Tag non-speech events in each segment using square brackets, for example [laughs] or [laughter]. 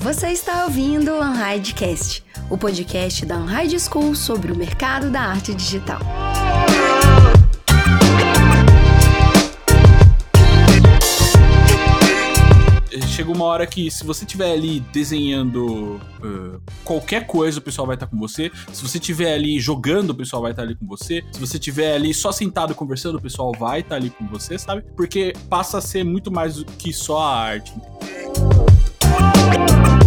Você está ouvindo o Unhidecast, o podcast da Unhide School sobre o mercado da arte digital. chega uma hora que se você estiver ali desenhando uh, qualquer coisa, o pessoal vai estar com você. Se você estiver ali jogando, o pessoal vai estar ali com você. Se você estiver ali só sentado conversando, o pessoal vai estar ali com você, sabe? Porque passa a ser muito mais do que só a arte. Artistas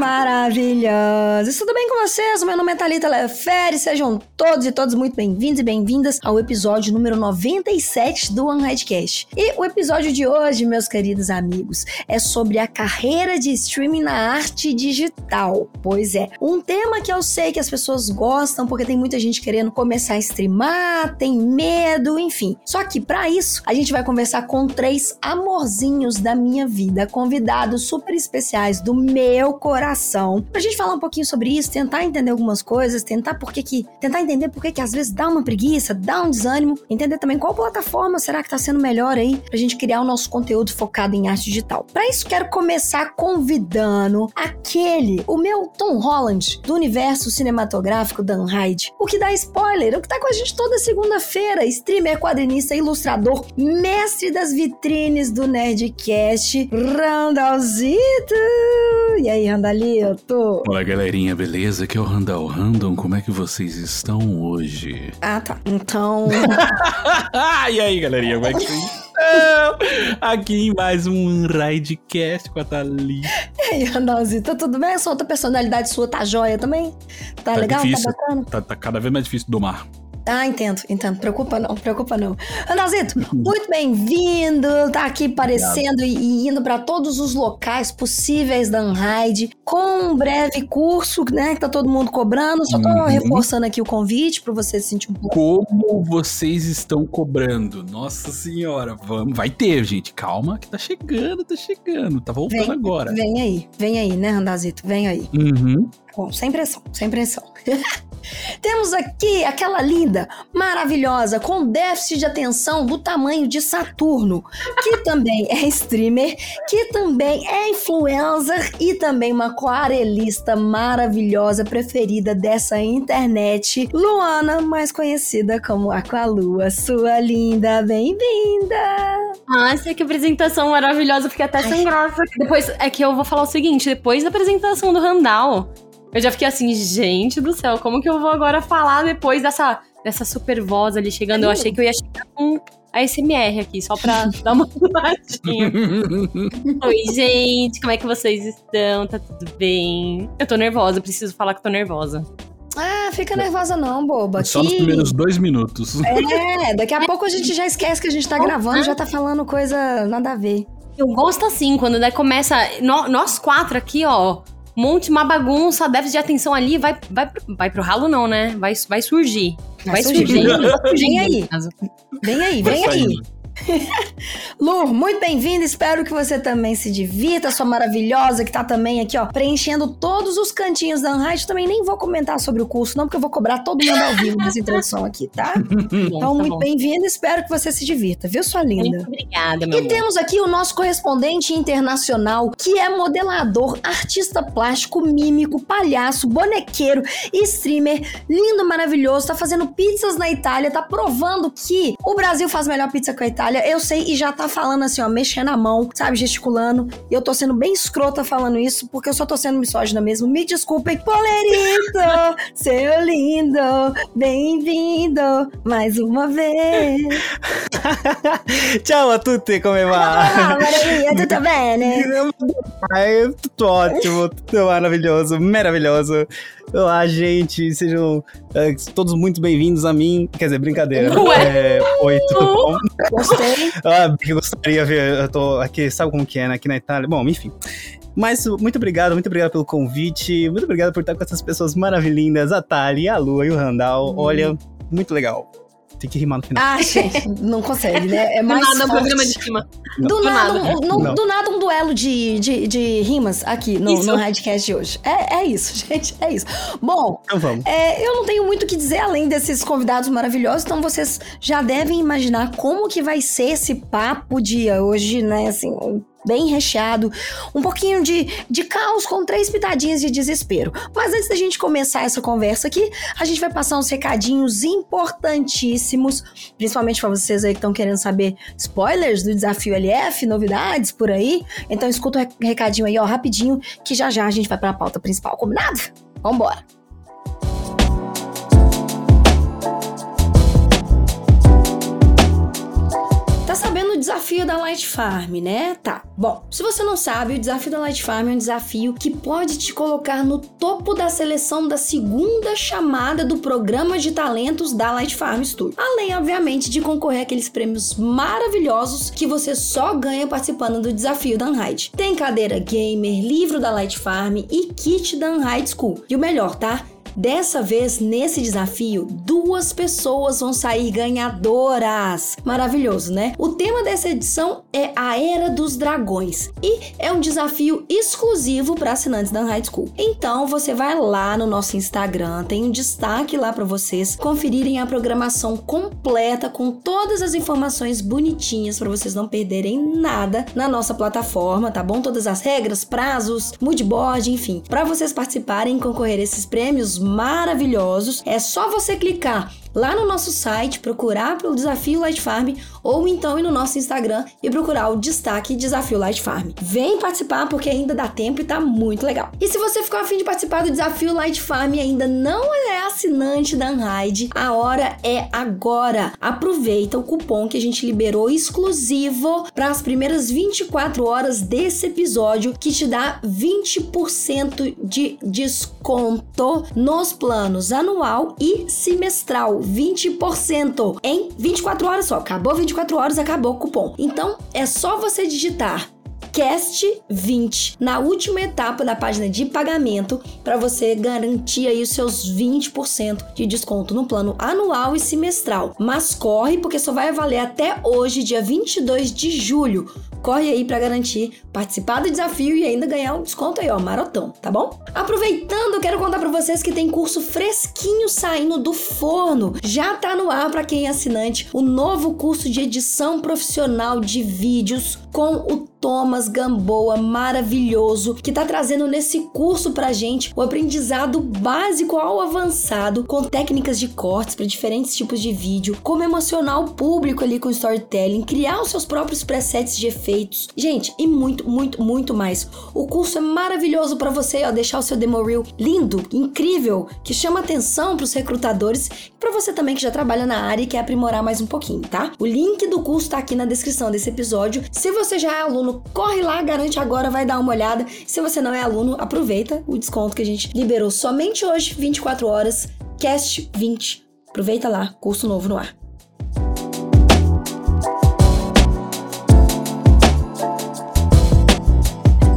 maravilhosos! Tudo bem com vocês? Meu nome é Thalita Lefere, sejam todos e todas muito bem-vindos e bem-vindas ao episódio número 97 do Unhidecast. E o episódio de hoje, meus queridos amigos, é sobre a carreira de streaming na arte digital. Pois é, um tema que eu sei que as pessoas gostam porque tem muita gente querendo começar a streamar, tem medo, enfim. Só que para isso, a gente vai conversar com três amorzinhos da minha vida, convidados super especiais do meu meu coração. Pra gente falar um pouquinho sobre isso, tentar entender algumas coisas, tentar por que que, tentar entender por que que às vezes dá uma preguiça, dá um desânimo, entender também qual plataforma será que tá sendo melhor aí pra gente criar o nosso conteúdo focado em arte digital. Para isso quero começar convidando aquele, o meu Tom Holland do universo cinematográfico Dan Hyde, o que dá spoiler, o que tá com a gente toda segunda-feira, streamer, quadrinista, ilustrador, mestre das vitrines do Nerdcast, Randalzito. E aí, Randalito? Olá, galerinha, beleza? Aqui é o Randall Random. Como é que vocês estão hoje? Ah, tá. Então. [laughs] e aí, galerinha, como é que vocês estão? Aqui em mais um Ridecast com a Thalita. E aí, Randallzito, tudo bem? Essa outra personalidade sua tá joia também? Tá, tá legal? Tá difícil. Tá bacana? Tá, tá cada vez mais difícil domar. Ah, entendo, entendo. Preocupa não, preocupa não. Andazito, muito bem-vindo. Tá aqui aparecendo e, e, indo para todos os locais possíveis da Unride, com um breve curso, né? Que tá todo mundo cobrando. Só tô uhum. reforçando aqui o convite para você se sentir um pouco. Como vocês estão cobrando? Nossa senhora, vamos. Vai ter, gente. Calma, que tá chegando, tá chegando. Tá voltando vem, agora. Vem aí, vem aí, né, Andazito? Vem aí. Uhum. Bom, sem pressão, sem pressão. [laughs] Temos aqui aquela linda, maravilhosa, com déficit de atenção do tamanho de Saturno, que [laughs] também é streamer, que também é influencer e também uma aquarelista maravilhosa preferida dessa internet, Luana, mais conhecida como Aqualua. Sua linda, bem-vinda! Nossa, que apresentação maravilhosa, fiquei até sem graça. Depois, é que eu vou falar o seguinte, depois da apresentação do Randall, eu já fiquei assim, gente do céu, como que eu vou agora falar depois dessa, dessa super voz ali chegando? Eu achei que eu ia chegar com a SMR aqui, só pra [laughs] dar uma puladinha. Oi, gente, como é que vocês estão? Tá tudo bem? Eu tô nervosa, preciso falar que tô nervosa. Ah, fica nervosa não, boba. Só nos primeiros dois minutos. É, daqui a pouco a gente já esquece que a gente tá gravando, já tá falando coisa nada a ver. Eu gosto assim, quando daí começa. Nós quatro aqui, ó monte uma bagunça, déficit de atenção ali, vai, vai, vai pro ralo não, né? Vai, vai surgir. Vai, vai surgir. surgir. [laughs] Vem aí. Vem aí, vem aí. [laughs] Lu, muito bem-vinda. Espero que você também se divirta, sua maravilhosa, que tá também aqui, ó, preenchendo todos os cantinhos da Unhide. Também nem vou comentar sobre o curso, não, porque eu vou cobrar todo mundo ao vivo nessa introdução aqui, tá? [laughs] Então, tá muito bem-vinda. Espero que você se divirta, viu, sua linda? Muito obrigada, meu E amor. temos aqui o nosso correspondente internacional, que é modelador, artista plástico, mímico, palhaço, bonequeiro, streamer, lindo, maravilhoso, tá fazendo pizzas na Itália, tá provando que o Brasil faz melhor pizza que a Itália Olha, eu sei e já tá falando assim, ó, mexendo a mão, sabe, gesticulando. E eu tô sendo bem escrota falando isso, porque eu só tô sendo misógina mesmo. Me desculpem, Polerito, [laughs] seu lindo, bem-vindo mais uma vez. [laughs] Ciao a tutti, come va? Maravilha, tudo bem, né? É, tudo [laughs] ótimo, tudo maravilhoso, maravilhoso. Olá, gente, sejam é, todos muito bem-vindos a mim. Quer dizer, brincadeira. Ué. É, oi, tudo bom? [laughs] Ah, eu gostaria de ver, eu tô aqui, sabe como que é, né? Aqui na Itália. Bom, enfim. Mas muito obrigado, muito obrigado pelo convite. Muito obrigado por estar com essas pessoas maravilhindas, a Thali, a Lua e o Randall. Hum. Olha, muito legal. Tem que rimar no final. Ah, gente, não consegue, né? É Do mais nada, um forte. programa de cima. Do, Do nada, nada. Um, no- do nada um duelo de, de, de rimas aqui no, Isso. no Radcast de hoje. É, é isso, [laughs] gente, é isso. Bom, Então vamos. é, eu não tenho muito o que dizer além desses convidados maravilhosos, então vocês já devem imaginar como que vai ser esse papo de hoje, né? Assim, bem recheado, um pouquinho de, de caos com três pitadinhas de desespero. Mas antes da gente começar essa conversa aqui, a gente vai passar uns recadinhos importantíssimos, principalmente para vocês aí que estão querendo saber spoilers do desafio LF, novidades por aí. Então escuta o rec- recadinho aí, ó, rapidinho, que já já a gente vai para a pauta principal, combinado? Vambora! Sabendo o desafio da Light Farm, né? Tá. Bom, se você não sabe, o desafio da Light Farm é um desafio que pode te colocar no topo da seleção da segunda chamada do programa de talentos da Light Farm Studio. Além, obviamente, de concorrer àqueles prêmios maravilhosos que você só ganha participando do desafio da Unhide. Tem cadeira gamer, livro da Light Farm e kit da Unhide School. E o melhor, tá? Dessa vez, nesse desafio, duas pessoas vão sair ganhadoras. Maravilhoso, né? O tema dessa edição é a Era dos Dragões e é um desafio exclusivo para assinantes da High School. Então, você vai lá no nosso Instagram, tem um destaque lá para vocês conferirem a programação completa com todas as informações bonitinhas para vocês não perderem nada na nossa plataforma, tá bom? Todas as regras, prazos, moodboard, enfim. Para vocês participarem e concorrer a esses prêmios maravilhosos, é só você clicar lá no nosso site, procurar pelo Desafio Light Farm ou então ir no nosso Instagram e procurar o destaque Desafio Light Farm. Vem participar porque ainda dá tempo e tá muito legal. E se você ficou afim de participar do Desafio Light Farm e ainda não é assinante da Unhide, a hora é agora. Aproveita o cupom que a gente liberou exclusivo para as primeiras 24 horas desse episódio que te dá 20% de desconto nos planos anual e semestral. 20% em 24 horas só. Acabou 24 horas, acabou o cupom. Então é só você digitar Cast 20 na última etapa da página de pagamento para você garantir aí os seus 20% de desconto no plano anual e semestral. Mas corre porque só vai valer até hoje, dia 22 de julho. Corre aí para garantir participar do desafio e ainda ganhar um desconto aí, ó, marotão, tá bom? Aproveitando, eu quero contar para vocês que tem curso fresquinho saindo do forno. Já tá no ar para quem é assinante o novo curso de edição profissional de vídeos com o Thomas Gamboa maravilhoso, que tá trazendo nesse curso pra gente o aprendizado básico ao avançado, com técnicas de cortes para diferentes tipos de vídeo, como emocionar o público ali com storytelling, criar os seus próprios presets de efeitos. Gente, e muito, muito, muito mais. O curso é maravilhoso para você, ó, deixar o seu demo reel lindo, incrível, que chama atenção pros recrutadores e para você também que já trabalha na área e quer aprimorar mais um pouquinho, tá? O link do curso tá aqui na descrição desse episódio. Se você já é aluno, corre lá, garante agora, vai dar uma olhada. Se você não é aluno, aproveita o desconto que a gente liberou somente hoje, 24 horas, Cast 20. Aproveita lá, curso novo no ar.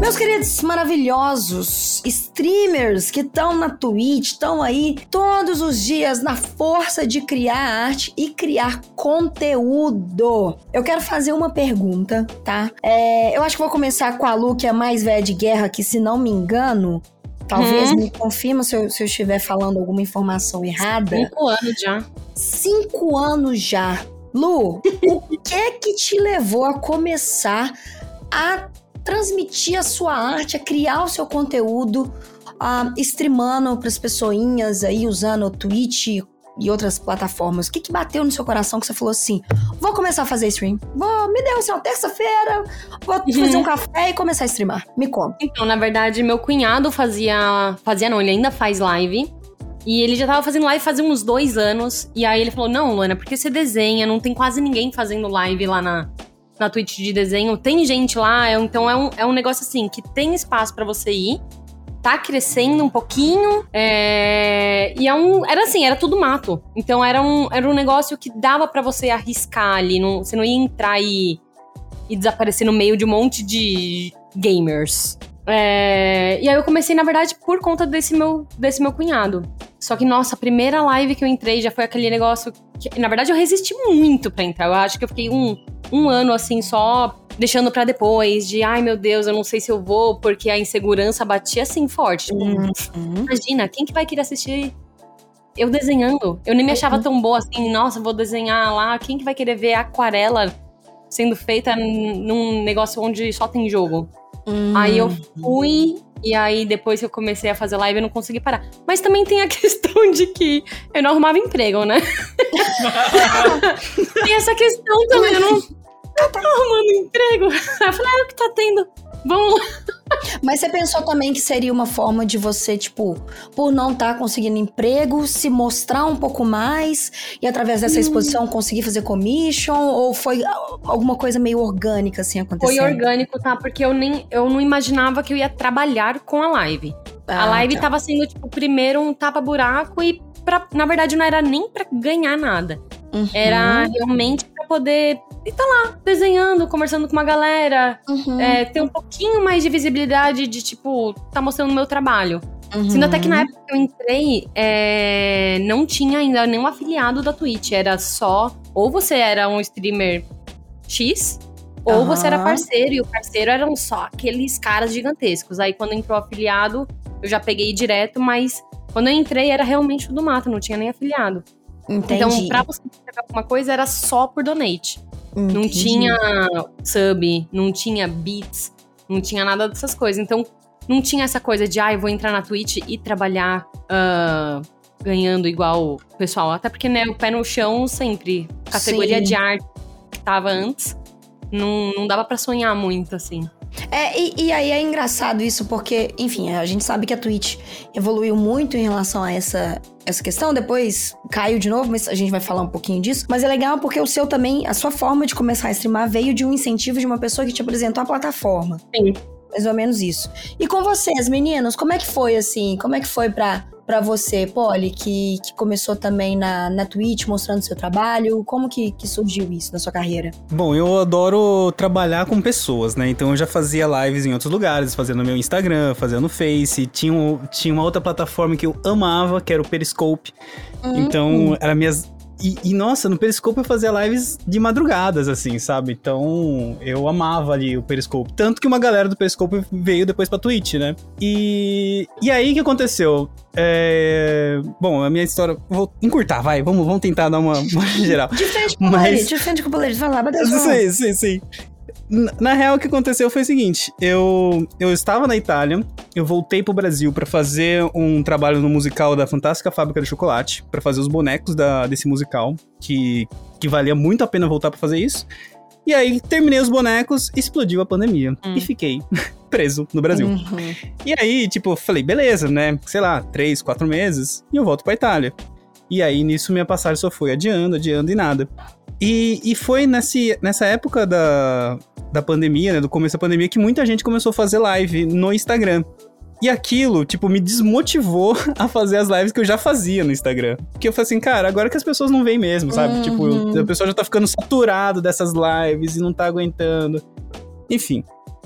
Meus queridos maravilhosos streamers que estão na Twitch, estão aí todos os dias na força de criar arte e criar conteúdo. Eu quero fazer uma pergunta, tá? É, eu acho que vou começar com a Lu, que é a mais velha de guerra, que se não me engano, talvez Hum. me confirma se eu, se eu estiver falando alguma informação errada. Cinco anos já. Cinco anos já. Lu, o [laughs] que é que te levou a começar a transmitir a sua arte, a criar o seu conteúdo, a streamando para as pessoinhas aí, usando o Twitch e outras plataformas? O que, que bateu no seu coração que você falou assim: vou começar a fazer stream? Vou, me deu assim, ó, terça-feira, vou fazer um café e começar a streamar. Me conta. Então, na verdade, meu cunhado fazia. Fazia não, ele ainda faz live. E ele já tava fazendo live fazia uns dois anos. E aí ele falou: Não, Luana, porque você desenha, não tem quase ninguém fazendo live lá na, na Twitch de desenho. Tem gente lá, é- então é um, é um negócio assim que tem espaço pra você ir. Tá crescendo um pouquinho. é, E é um. Era assim, era tudo mato. Então era um, era um negócio que dava pra você arriscar ali. Não, você não ia entrar e, e desaparecer no meio de um monte de gamers. É, e aí eu comecei, na verdade, por conta desse meu, desse meu cunhado. Só que, nossa, a primeira live que eu entrei já foi aquele negócio que- na verdade, eu resisti muito pra entrar. Eu acho que eu fiquei um, um ano assim só deixando pra depois, de ai meu Deus, eu não sei se eu vou, porque a insegurança batia assim forte. Tipo, Uhum. imagina, quem que vai querer assistir eu desenhando? Eu nem me achava tão boa assim, nossa, vou desenhar lá. Quem que vai querer ver aquarela sendo feita num negócio onde só tem jogo? Hum. Aí eu fui, e aí depois que eu comecei a fazer live, eu não consegui parar. Mas também tem a [laughs] questão de que eu não arrumava emprego, né? [laughs] tem essa questão também, eu não, não tava arrumando emprego. Eu falei, ah, é o que tá tendo? Vamos lá. Mas você pensou também que seria uma forma de você, tipo, por não estar conseguindo emprego, se mostrar um pouco mais e através dessa exposição conseguir fazer commission? Ou foi alguma coisa meio orgânica assim acontecendo? Foi orgânico, tá? Porque eu nem eu não imaginava que eu ia trabalhar com a live. a Ah, live tá. tava sendo, tipo, primeiro um tapa-buraco e, pra, na verdade, não era nem pra ganhar nada. Uhum, Era realmente poder estar lá, desenhando, conversando com uma galera, uhum, é, ter um pouquinho mais de visibilidade de, tipo, tá mostrando o meu trabalho. uhum. Sendo até que na época que eu entrei, é, não tinha ainda nenhum afiliado da Twitch. Era só, ou você era um streamer X, ou Aham. você era parceiro, e o parceiro eram só aqueles caras gigantescos. Aí quando entrou afiliado, eu já peguei direto, mas quando eu entrei era realmente o do mato, não tinha nem afiliado. Entendi. Então, pra você pegar alguma coisa, era só por donate. Não entendi. tinha sub, não tinha beats, não tinha nada dessas coisas. Então, não tinha essa coisa de, ah, eu vou entrar na Twitch e trabalhar ah, ganhando igual o pessoal. Até porque, né, o pé no chão sempre. Categoria Sim. de arte que tava antes, não, não dava pra sonhar muito, assim. É, e, e aí é engraçado isso, porque, enfim, a gente sabe que a Twitch evoluiu muito em relação a essa, essa questão. Depois caiu de novo, mas a gente vai falar um pouquinho disso. Mas é legal porque o seu também, a sua forma de começar a streamar veio de um incentivo de uma pessoa que te apresentou a plataforma. Sim. Mais ou menos isso. E com vocês, meninos, como é que foi assim? Como é que foi pra, pra você, Polly, que, que começou também na, na Twitch mostrando seu trabalho? Como que, que surgiu isso na sua carreira? Bom, eu adoro trabalhar com pessoas, né? Então eu já fazia lives em outros lugares, fazia no meu Instagram, fazia no Face. Tinha, um- tinha uma outra plataforma que eu amava, que era o Periscope. Então, era minhas. E, e, nossa, no Periscope eu fazia lives de madrugadas, assim, sabe? Então, eu amava ali o Periscope. Tanto que uma galera do Periscope veio depois pra Twitch, né? E, e aí, o que aconteceu? É... Bom, a minha história... Vou encurtar, vai. Vamos, vamos tentar dar uma, uma [laughs] geral. De frente com o Mas- de frente com o vai lá, Sim, sim, sim. Na- Na real, o que aconteceu foi o seguinte: eu, eu estava na Itália, eu voltei pro Brasil pra fazer um trabalho no musical da Fantástica Fábrica de Chocolate, pra fazer os bonecos da, desse musical, que, que valia muito a pena voltar pra fazer isso. E aí, terminei os bonecos, explodiu a pandemia. Hum. E fiquei [laughs] preso no Brasil. Uhum. E aí, tipo, falei, beleza, né? Sei lá, três, quatro meses, e eu volto pra Itália. E aí, nisso, minha passagem só foi adiando, adiando e nada. E, e foi nesse, nessa época da, da pandemia, né? Do começo da pandemia, que muita gente começou a fazer live no Instagram. E aquilo, tipo, me desmotivou [laughs] a fazer as lives que eu já fazia no Instagram. Porque eu falei assim, cara, agora que as pessoas não veem mesmo, sabe? Uhum. Tipo, a pessoa já tá ficando saturado dessas lives e não tá aguentando. Enfim.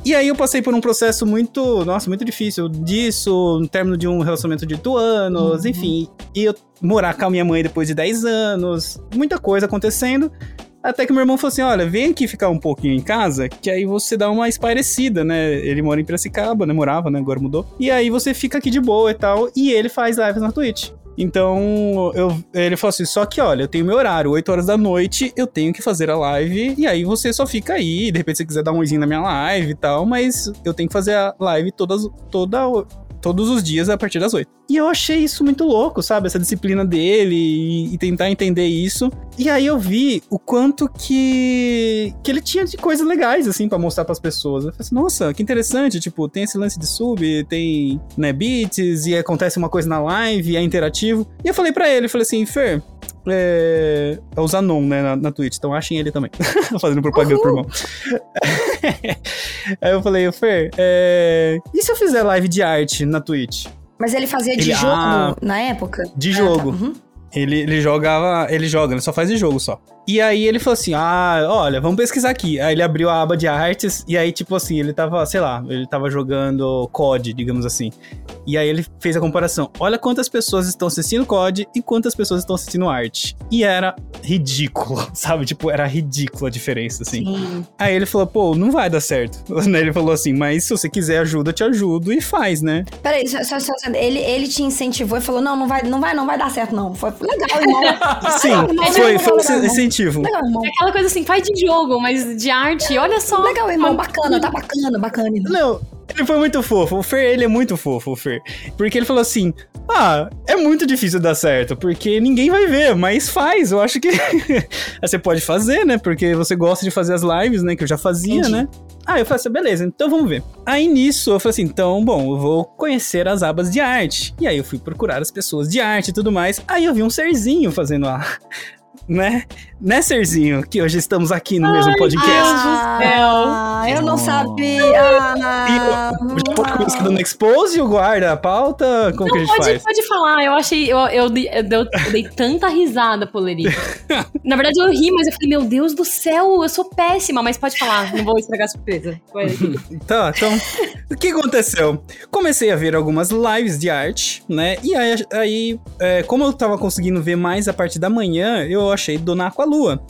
E aí eu passei por um processo muito, nossa, muito difícil disso, no término de um relacionamento de 8 anos, Uhum. enfim. E eu morar com a minha mãe depois de 10 anos, muita coisa acontecendo. Até que meu irmão falou assim: olha, vem aqui ficar um pouquinho em casa, que aí você dá uma espairecida, né? Ele mora em Piracicaba, né? Morava, né? Agora mudou. E aí você fica aqui de boa e tal. E ele faz lives na Twitch. Então, eu, ele falou assim: só que olha, eu tenho meu horário, 8 horas da noite, eu tenho que fazer a live, e aí você só fica aí. De repente, você quiser dar um oizinho na minha live e tal, mas eu tenho que fazer a live todas, toda, todos os dias a partir das 8. E eu achei isso muito louco, sabe? Essa disciplina dele e, e tentar entender isso. E aí eu vi o quanto que, que ele tinha de coisas legais, assim, pra mostrar pras pessoas. Eu falei assim, nossa, que interessante. Tipo, tem esse lance de sub, tem, né, beats, e acontece uma coisa na live, é interativo. E eu falei pra ele, falei assim, Fer, é, é o Zanon, né, na, na Twitch, então achem ele também. [laughs] Fazendo propaganda pro irmão. [laughs] Aí eu falei, Fer, é, e se eu fizer live de arte na Twitch? Mas ele fazia de Ele- jogo ah, na época? de Ah, jogo. tá. Uhum. Ele, ele jogava, ele joga, ele só faz de jogo só. E aí ele falou assim: ah, olha, vamos pesquisar aqui. Aí ele abriu a aba de artes, e aí, tipo assim, ele tava, sei lá, ele tava jogando COD, digamos assim. E aí ele fez a comparação. Olha quantas pessoas estão assistindo COD e quantas pessoas estão assistindo arte. E era ridículo, [laughs] sabe? Tipo, era ridícula a diferença, assim. Sim. Aí ele falou, pô, não vai dar certo. [laughs] Ele falou assim, mas se você quiser ajuda, eu te ajudo e faz, né? Peraí, só, só, só, ele, ele te incentivou e falou: não, não vai, não vai, não vai dar certo, não. Foi legal, irmão. [laughs] Sim, Legal, irmão. foi, foi legal, irmão. Incentivo. Legal, irmão. É aquela coisa assim, faz de jogo, mas de arte, olha só. Legal, irmão. Bacana, tá bacana, bacana, irmão. Não, ele foi muito fofo. O Fer, ele é muito fofo, o Fer. Porque ele falou assim: Ah, é muito difícil dar certo, porque ninguém vai ver, mas faz. Eu acho que [laughs] você pode fazer, né? Porque você gosta de fazer as lives, né? Que eu já fazia, Entendi. né? Ah, eu falei assim, beleza, então vamos ver. Aí nisso eu falei assim, então, bom, eu vou conhecer as abas de arte. E aí eu fui procurar as pessoas de arte e tudo mais. Aí eu vi um serzinho fazendo a. [laughs] Né? Né, serzinho? Que hoje estamos aqui no mesmo podcast. Ah, eu não sabia. Ah, E já pode começar dando expose o guarda a pauta? Como que a gente Pode, faz? pode falar, eu achei. Eu, eu, dei- eu, eu dei tanta risada, Polerito. [laughs] Na verdade, eu ri, mas eu falei, meu Deus do céu, eu sou péssima, mas pode falar, não vou estragar a surpresa. [laughs] Tá, então, o que aconteceu? Comecei a ver algumas lives de arte, né? E aí, aí, é, como eu tava conseguindo ver mais a parte da manhã, eu achei Dona Aqualua.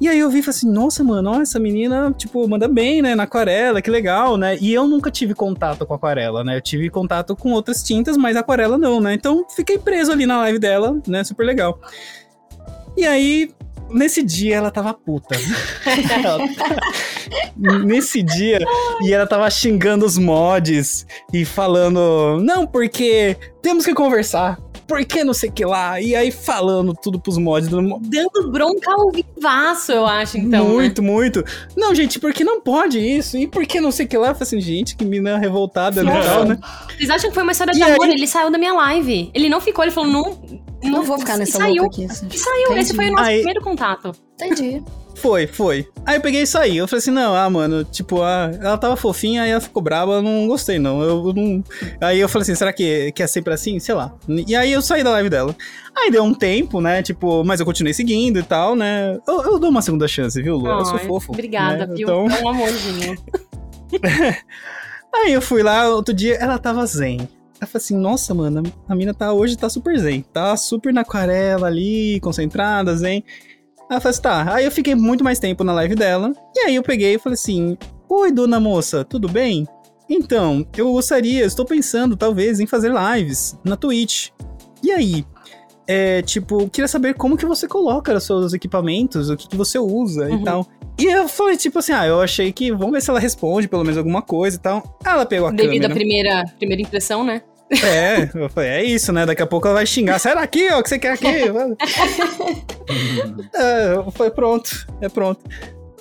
E aí eu vi e falei assim, nossa, mano, essa menina, tipo, manda bem, né, na aquarela, que legal, né? E eu nunca tive contato com aquarela, né? Eu tive contato com outras tintas, mas aquarela não, né? Então fiquei preso ali na live dela, né? Super legal. E aí, nesse dia, ela tava puta. [laughs] Nesse dia, e ela tava xingando os mods e falando, não, porque temos que conversar. Por que não sei o que lá? E aí falando tudo pros mods. dando bronca ao vivaço, eu acho, então. né? muito, muito. Não, gente, porque não pode isso? E por que não sei o que lá? Eu falei assim, gente, que mina revoltada né, Nossa. tal, né? Vocês acham que foi uma história de E amor? aí? Ele saiu da minha live. Ele não ficou, ele falou, não. Não vou ficar e nessa saiu. louca aqui. assim. E saiu, Entendi. esse foi o nosso Aí- primeiro contato. Entendi. [laughs] Foi, foi. Aí eu peguei e saí. Eu falei assim, não, ah, mano, tipo, ah, ela tava fofinha, aí ela ficou brava, eu não gostei, não. Eu, eu não. Aí eu falei assim, será que, que é sempre assim? Sei lá. E aí eu saí da live dela. Aí deu um tempo, né? Tipo, mas eu continuei seguindo e tal, né? Eu, eu dou uma segunda chance, viu, Lu? eu sou fofo. Obrigada, né? viu? Então, É um amorzinho. [laughs] Aí eu fui lá, outro dia, ela tava zen. Eu falei assim, nossa, mano, a mina tá hoje tá super zen. Tá super na aquarela ali, concentrada, zen. Eu falei assim, tá. Aí eu fiquei muito mais tempo na live dela. E aí eu peguei e falei assim, oi, dona moça, tudo bem? Então, eu gostaria, estou pensando talvez em fazer lives na Twitch. E aí? É, tipo, queria saber como que você coloca os seus equipamentos, o que, que você usa Uhum. e tal. E eu falei, tipo assim, ah, eu achei que vamos ver se ela responde pelo menos alguma coisa e tal. Ela pegou a Devido à câmera. primeira, primeira impressão, né? É, eu falei, é isso, né? Daqui a pouco ela vai xingar. Sai daqui, ó, o que você quer aqui? [laughs] é, falei, pronto, é pronto.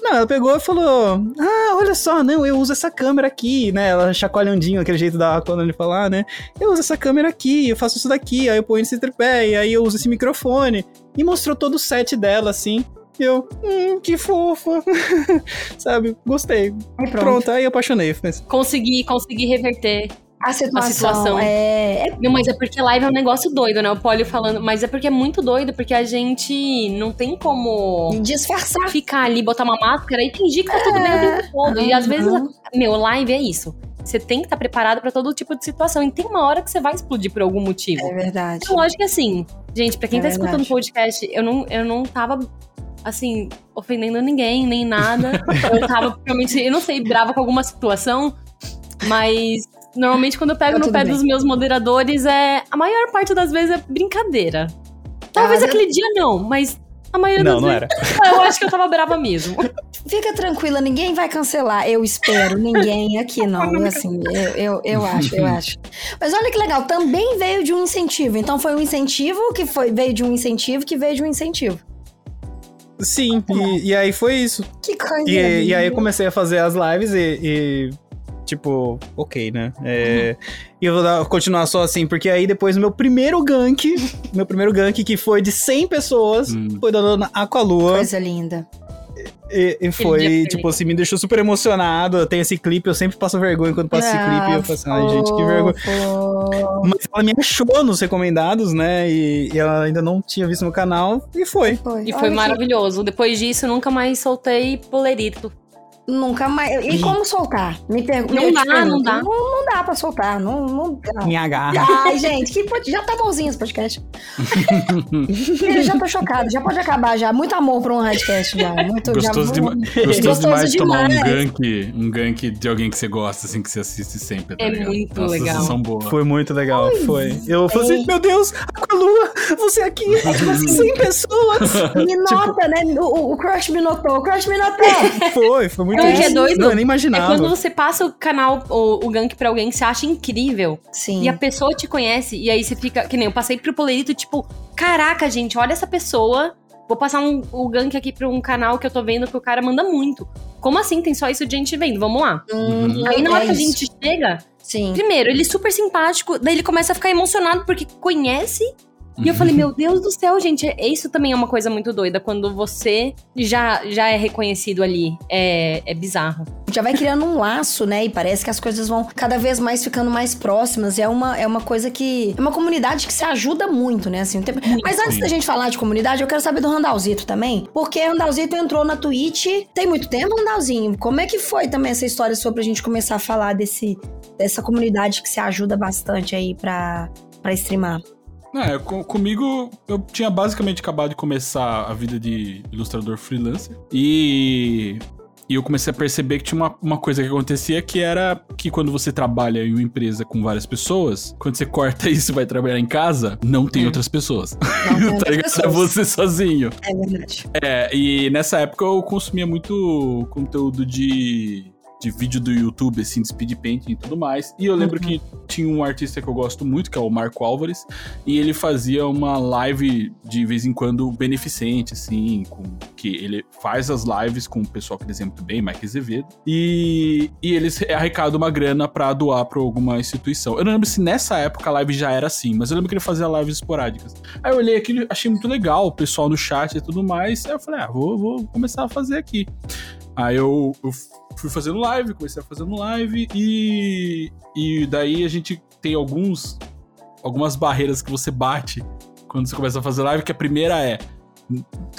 Não, ela pegou e falou: Ah, olha só, não, eu uso essa câmera aqui, né? Ela chacoalhandinho, aquele jeito da quando ele falar, né? Eu uso essa câmera aqui, eu faço isso daqui, aí eu ponho esse tripé, e aí eu uso esse microfone. E mostrou todo o set dela, assim. E eu, hum, que fofa. [laughs] Sabe? Gostei. Aí pronto. Pronto, aí eu apaixonei. Falei assim, Consegui, consegui reverter. A situação, situação. é, é Não, mas é porque live é um negócio doido, né? O Polio falando. Mas é porque é muito doido, porque a gente não tem como disfarçar. ficar ali, botar uma máscara e fingir que tá tudo bem o tempo todo. E às vezes, meu, live é isso. Você tem que estar preparado pra todo tipo de situação. E tem uma hora que você vai explodir por algum motivo. É verdade. Então, lógico que assim, gente, pra quem É tá escutando verdade. o podcast, eu não, eu não tava, assim, ofendendo ninguém, nem nada. [laughs] eu tava, realmente, eu não sei, brava com alguma situação, mas normalmente quando eu pego Tá no pé bem. dos meus moderadores, é a maior parte das vezes é brincadeira. Talvez Ah, eu- aquele dia não, mas a maioria Não, das não vezes. era. [laughs] Eu acho que eu tava brava mesmo. Fica tranquila, ninguém vai cancelar. Eu espero, ninguém aqui [laughs] não. Assim, eu, eu, eu acho, eu acho. Mas olha que legal, também veio de um incentivo. Então foi um incentivo que foi, veio de um incentivo que veio de um incentivo. Sim, e, e aí foi isso. Que coisa. E, e aí eu comecei a fazer as lives e, e, tipo, ok, né? É, E eu vou dar- continuar só assim, porque aí depois o meu primeiro gank, [laughs] meu primeiro gank que foi de 100 pessoas, Hum. foi da dona Aqualua. Coisa linda. E, e foi, foi tipo assim, me deixou super emocionado. Tem esse clipe, eu sempre passo vergonha quando passo esse clipe. Eu falo assim, ai, gente, que vergonha. fofo. Mas ela me achou nos recomendados, né? E, e ela ainda não tinha visto meu canal, e foi. Foi. E Olha foi que- maravilhoso. Depois disso, eu nunca mais soltei polerito. Nunca mais. E como soltar? Me pergunta. Não dá, não dá. Não, não dá pra soltar. Não, não dá. Me agarra. Ai, gente, que pod- já tá bonzinho esse podcast. [laughs] Eu já tô chocada, já pode acabar já. Muito amor pra um radcast já. Muito, Gostoso, já, dema- muito- gostoso demais de tomar um demais. gank, um gank de alguém que você gosta, assim, que você assiste sempre, tá É ligado? muito Nossa, legal. essas São boas. Foi muito legal, foi. Eu falei é. assim, meu Deus, Aqualua, você aqui, tipo assim, 100 pessoas. Me nota, né? O, o- o Crush me notou, o Crush me notou. [laughs] Foi, foi muito É, o que é isso. doido Não, eu nem É imaginava. quando você passa o canal, o, o gank pra alguém que você acha incrível. Sim. E a pessoa te conhece, e aí você fica. Que nem eu passei pro Polerito, tipo, caraca, gente, olha essa pessoa. Vou passar um, o gank aqui pra um canal que eu tô vendo que o cara manda muito. Como assim? Tem só isso de gente vendo? Vamos lá. Hum, Aí na hora é que a gente chega, Sim. primeiro, ele é super simpático, daí ele começa a ficar emocionado porque conhece. E eu falei, meu Deus do céu, gente, é- isso também é uma coisa muito doida. Quando você já, já é reconhecido ali, é, é bizarro. Já vai criando um laço, né? E parece que as coisas vão cada vez mais ficando mais próximas. E é uma, é uma coisa que. É uma comunidade que se ajuda muito, né? Assim, o tempo- Mas antes da gente falar de comunidade, eu quero saber do Randalzito também. Porque o Randalzito entrou na Twitch tem muito tempo, Randalzinho. Como é que foi também essa história sua pra gente começar a falar desse, dessa comunidade que se ajuda bastante aí pra, pra streamar? Não, é, co- comigo, eu tinha basicamente acabado de começar a vida de ilustrador freelancer. E, e eu comecei a perceber que tinha uma, uma coisa que acontecia que era que quando você trabalha em uma empresa com várias pessoas, quando você corta [laughs] isso e vai trabalhar em casa, não tem Hum. outras pessoas. Não, [laughs] tá ligado? É pessoas. você sozinho. É verdade. É, e nessa época eu consumia muito conteúdo de, de vídeo do YouTube, assim, de speed painting e tudo mais. E eu lembro Uhum. que tinha um artista que eu gosto muito, que é o Marco Álvares, e ele fazia uma live de vez em quando beneficente, assim, com que ele faz as lives com o pessoal que desenha muito bem, Mike Azevedo, e, e eles arrecadam uma grana pra doar pra alguma instituição. Eu não lembro se nessa época a live já era assim, mas eu lembro que ele fazia lives esporádicas. Aí eu olhei aquilo, achei muito legal, o pessoal no chat e tudo mais. Aí eu falei, ah, vou, vou começar a fazer aqui. Aí eu, eu fui fazendo live, comecei a fazendo live e, e daí a gente tem alguns algumas barreiras que você bate quando você começa a fazer live, que a primeira é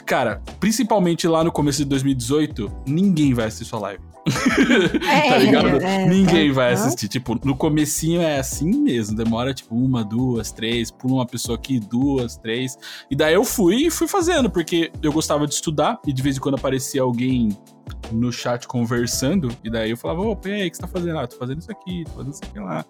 cara, principalmente lá no começo de 2018, ninguém vai assistir sua live. Tá ligado? é, Ninguém tá. vai assistir. Tipo, no comecinho é assim mesmo. Demora, tipo, uma, duas, três. Pula uma pessoa aqui, duas, três. E daí eu fui e fui fazendo, porque eu gostava de estudar. E de vez em quando aparecia alguém no chat conversando. E daí eu falava, opa, e aí, o que você tá fazendo? Ah, tô fazendo isso aqui, tô fazendo isso aqui lá.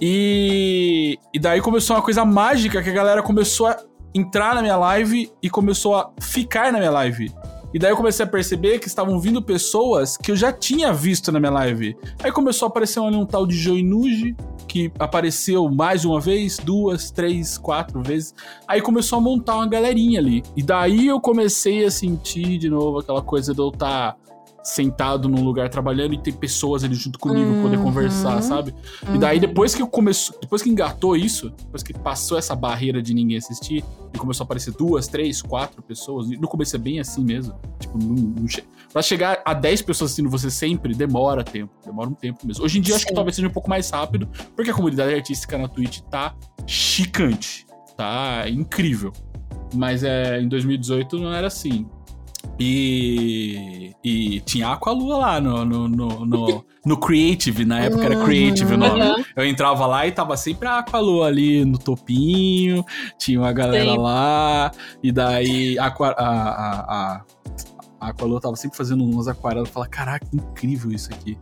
E, e daí começou uma coisa mágica que a galera começou a entrar na minha live e começou a ficar na minha live. E daí eu comecei a perceber que estavam vindo pessoas que eu já tinha visto na minha live. Aí começou a aparecer ali um tal de Joinuji, que apareceu mais uma vez, duas, três, quatro vezes. Aí começou a montar uma galerinha ali. E daí eu comecei a sentir de novo aquela coisa de eu estar sentado num lugar trabalhando e ter pessoas ali junto comigo, poder Uhum. conversar, sabe? E daí depois que eu começou, depois que engatou isso, depois que passou essa barreira de ninguém assistir e começou a aparecer duas, três, quatro pessoas, no começo é bem assim mesmo. Tipo, não, não che... pra chegar a 10 pessoas assistindo você sempre, demora tempo, demora um tempo mesmo. Hoje em dia eu acho que Sim. talvez seja um pouco mais rápido, porque a comunidade artística na Twitch tá chicante, tá incrível. Mas é, em 2018 não era assim. E, e tinha Aqualua lá no, no, no, no, [laughs] no Creative, na época era Creative o nome. Aham. Eu entrava lá e tava sempre a Aqualua ali no topinho, tinha uma galera Sim. lá, e daí a, aqua- a, a, a, a Aqualua tava sempre fazendo umas aquarelas, eu falava, caraca, que incrível isso aqui.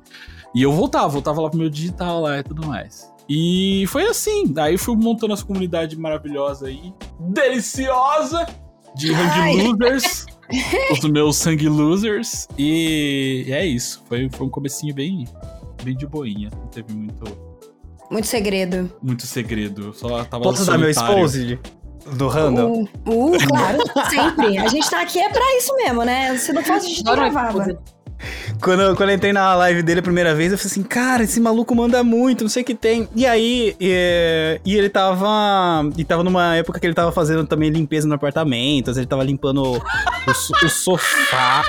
E eu voltava, voltava lá pro meu digital lá e tudo mais. E foi assim, daí fui montando essa comunidade maravilhosa aí, deliciosa, de. Hang Losers, [laughs] os meus Sangue Losers, e é isso, foi, foi um comecinho bem, bem de boinha, não teve muito Muito segredo. muito segredo. Só tava Posso dar meu expose do Randall? Uh, uh, claro, sempre. A gente tá aqui é pra isso mesmo, né? Se não fosse, a gente não gravava. Quando, eu- quando eu entrei na live dele a primeira vez, eu falei assim, cara, esse maluco manda muito, não sei o que tem. E aí, é, e ele tava. E tava numa época que ele tava fazendo também limpeza no apartamento, ele tava limpando o, o so- o sofá,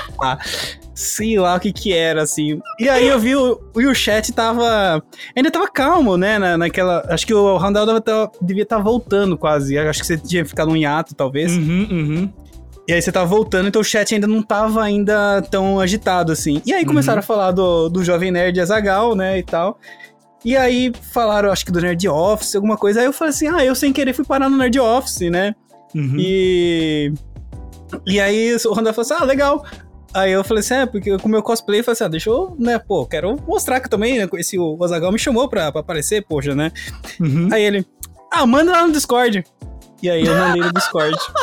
sei lá o que que era, assim. E aí eu vi o, e o chat tava. Ainda tava calmo, né? Na, naquela. Acho que o Randall devia estar voltando quase. Acho que você tinha ficado um hiato, talvez. Uhum, uhum. E aí você tava voltando, então o chat ainda não tava ainda tão agitado assim. E aí começaram a falar do, do Jovem Nerd Azagal, né, e tal. E aí falaram, acho que do Nerd Office, alguma coisa. Aí eu falei assim, ah, eu sem querer fui parar no Nerd Office, né? Uhum. E. E aí o Randall falou assim: ah, legal. Aí eu falei assim: é, porque com o meu cosplay, eu falei assim: ah, deixa eu, né, pô, quero mostrar que também, né, esse o Azagal me chamou pra, pra aparecer, poxa, né? Uhum. Aí ele, ah, manda lá no Discord. E aí eu mandei no Discord. [laughs]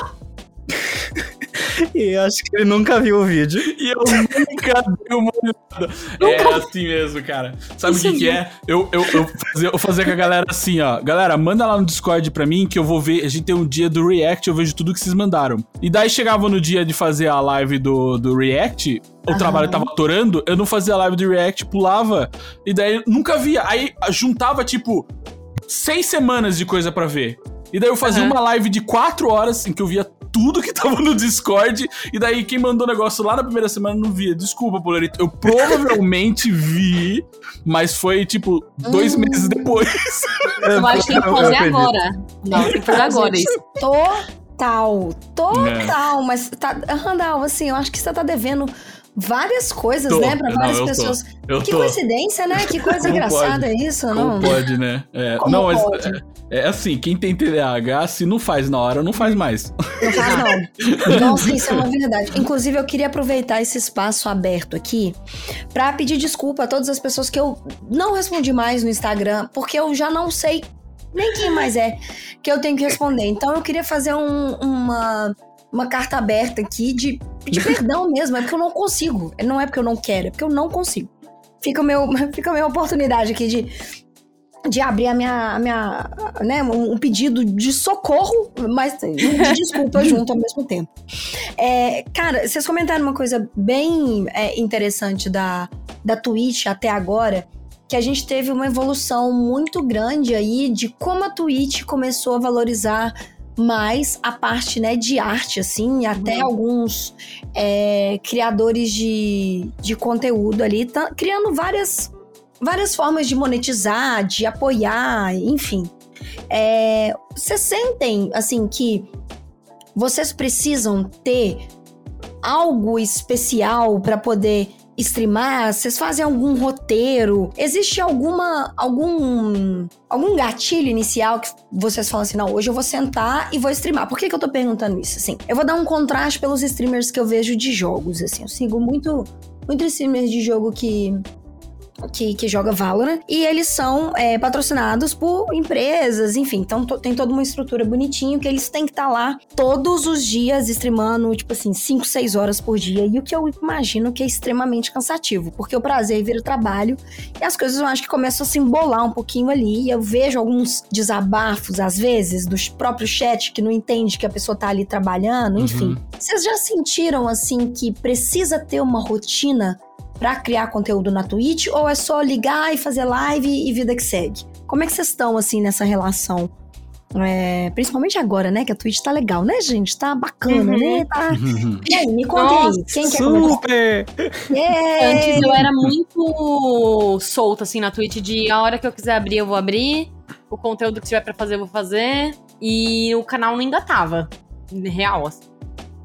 e eu acho que ele nunca viu o vídeo. E eu nunca dei uma olhada. É assim mesmo, cara. Sabe o que, que é? Eu, eu, eu, fazia, eu fazia com a galera assim, ó. Galera, manda lá no Discord pra mim que eu vou ver. A gente tem um dia do React, eu vejo tudo que vocês mandaram. E daí chegava no dia de fazer a live do, do React, o trabalho tava atorando, eu não fazia a live do React, pulava. E daí nunca via. Aí juntava, tipo, seis semanas de coisa pra ver. E daí eu fazia Aham. uma live de quatro horas em que eu via tudo que tava no Discord. E daí quem mandou o negócio lá na primeira semana não via. Desculpa, Polerito. Eu provavelmente [laughs] vi, mas foi tipo dois Hum. meses depois. Eu acho que tem que fazer agora. Não, tem que fazer agora isso. Total, total. Mas, tá, Randall, assim, eu acho que você tá devendo várias coisas, Tô. né, pra Não, várias tô. pessoas. Que tô. coincidência, né? Que coisa [laughs] Como engraçada pode? isso, Como não? pode, né? É, não, mas é, é assim, quem tem TDAH, se não faz na hora, não faz mais. Não faz, não. [laughs] Nossa, isso é uma verdade. Inclusive, eu queria aproveitar esse espaço aberto aqui pra pedir desculpa a todas as pessoas que eu não respondi mais no Instagram, porque eu já não sei nem quem mais é que eu tenho que responder. Então, eu queria fazer um- uma, uma carta aberta aqui de pedir perdão mesmo. É porque eu não consigo. Não é porque eu não quero, é porque eu não consigo. Fica, meu, [laughs] fica a minha oportunidade aqui de de abrir a minha, a minha né, um um pedido de socorro, mas de desculpa [laughs] junto ao mesmo tempo. É, cara, vocês comentaram uma coisa bem é, interessante da, da Twitch até agora, que a gente teve uma evolução muito grande aí de como a Twitch começou a valorizar mais a parte né, de arte, assim, até alguns é, criadores de, de conteúdo ali, tá criando várias várias formas de monetizar, de apoiar, enfim. É, Vocês sentem, assim, que vocês precisam ter algo especial para poder streamar? Vocês fazem algum roteiro? Existe alguma algum algum gatilho inicial que vocês falam assim, não, hoje eu vou sentar e vou streamar. Por que, que eu tô perguntando isso? Assim, eu vou dar um contraste pelos streamers que eu vejo de jogos, assim. Eu sigo muito muito streamers de jogo que que, que joga Valorant, e eles são é, patrocinados por empresas, enfim, então to- tem toda uma estrutura bonitinha que eles têm que estar lá todos os dias streamando, tipo assim, 5, 6 horas por dia, e o que eu imagino que é extremamente cansativo, porque o prazer vira trabalho, e as coisas eu acho que começam a se embolar um pouquinho ali, e eu vejo alguns desabafos, às vezes, do próprio chat que não entende que a pessoa tá ali trabalhando, enfim. Vocês já sentiram, assim, que precisa ter uma rotina pra criar conteúdo na Twitch ou é só ligar e fazer live e vida que segue? Como é que vocês estão assim nessa relação? É, principalmente agora, né? Que a Twitch tá legal, né, gente? Tá bacana, Uhum. né? Tá... E aí, me conta aí. Nossa, Quem quer começar? Super! Yeah! Antes eu era muito solta, assim, na Twitch, de a hora que eu quiser abrir, eu vou abrir. O conteúdo que tiver pra fazer, eu vou fazer. E o canal não engatava. Real, assim.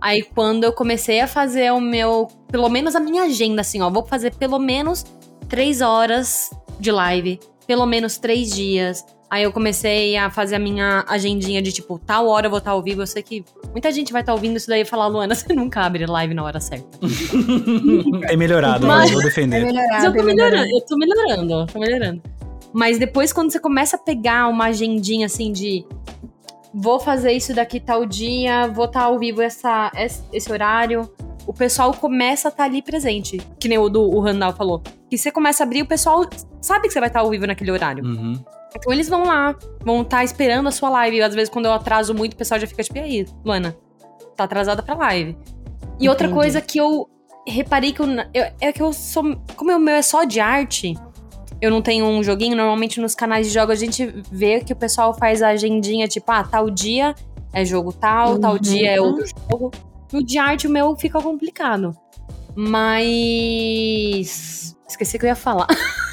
Aí quando eu comecei a fazer o meu. Pelo menos a minha agenda, assim, ó. Vou fazer pelo menos três horas de live. Pelo menos três dias. Aí eu comecei a fazer a minha agendinha de tipo, tal hora eu vou estar ao vivo. Eu sei que muita gente vai estar ouvindo isso daí e falar, Luana, [laughs] você nunca abre live na hora certa. [laughs] É melhorado, Mas- mas vou É defender. melhorado, Mas eu tô é melhorando, eu tô melhorando, tô melhorando. Mas depois, quando você começa a pegar uma agendinha assim de vou fazer isso daqui tal dia, vou estar ao vivo essa, esse, horário, o pessoal começa a estar ali presente. Que nem o do o Randall falou. Que você começa a abrir, o pessoal sabe que você vai estar ao vivo naquele horário. Uhum. Então eles vão lá, vão estar esperando a sua live. Às vezes, quando eu atraso muito, o pessoal já fica tipo, e aí, Luana, tá atrasada pra live. E outra Entendi. coisa que eu reparei que eu, eu- é que eu sou. Como o meu é só de arte, eu não tenho um joguinho. Normalmente nos canais de jogos a gente vê que o pessoal faz a agendinha, tipo, ah, tal dia é jogo tal, tal Uhum. dia é outro jogo. No de arte, o meu fica complicado. Mas. Esqueci que eu ia falar. [laughs]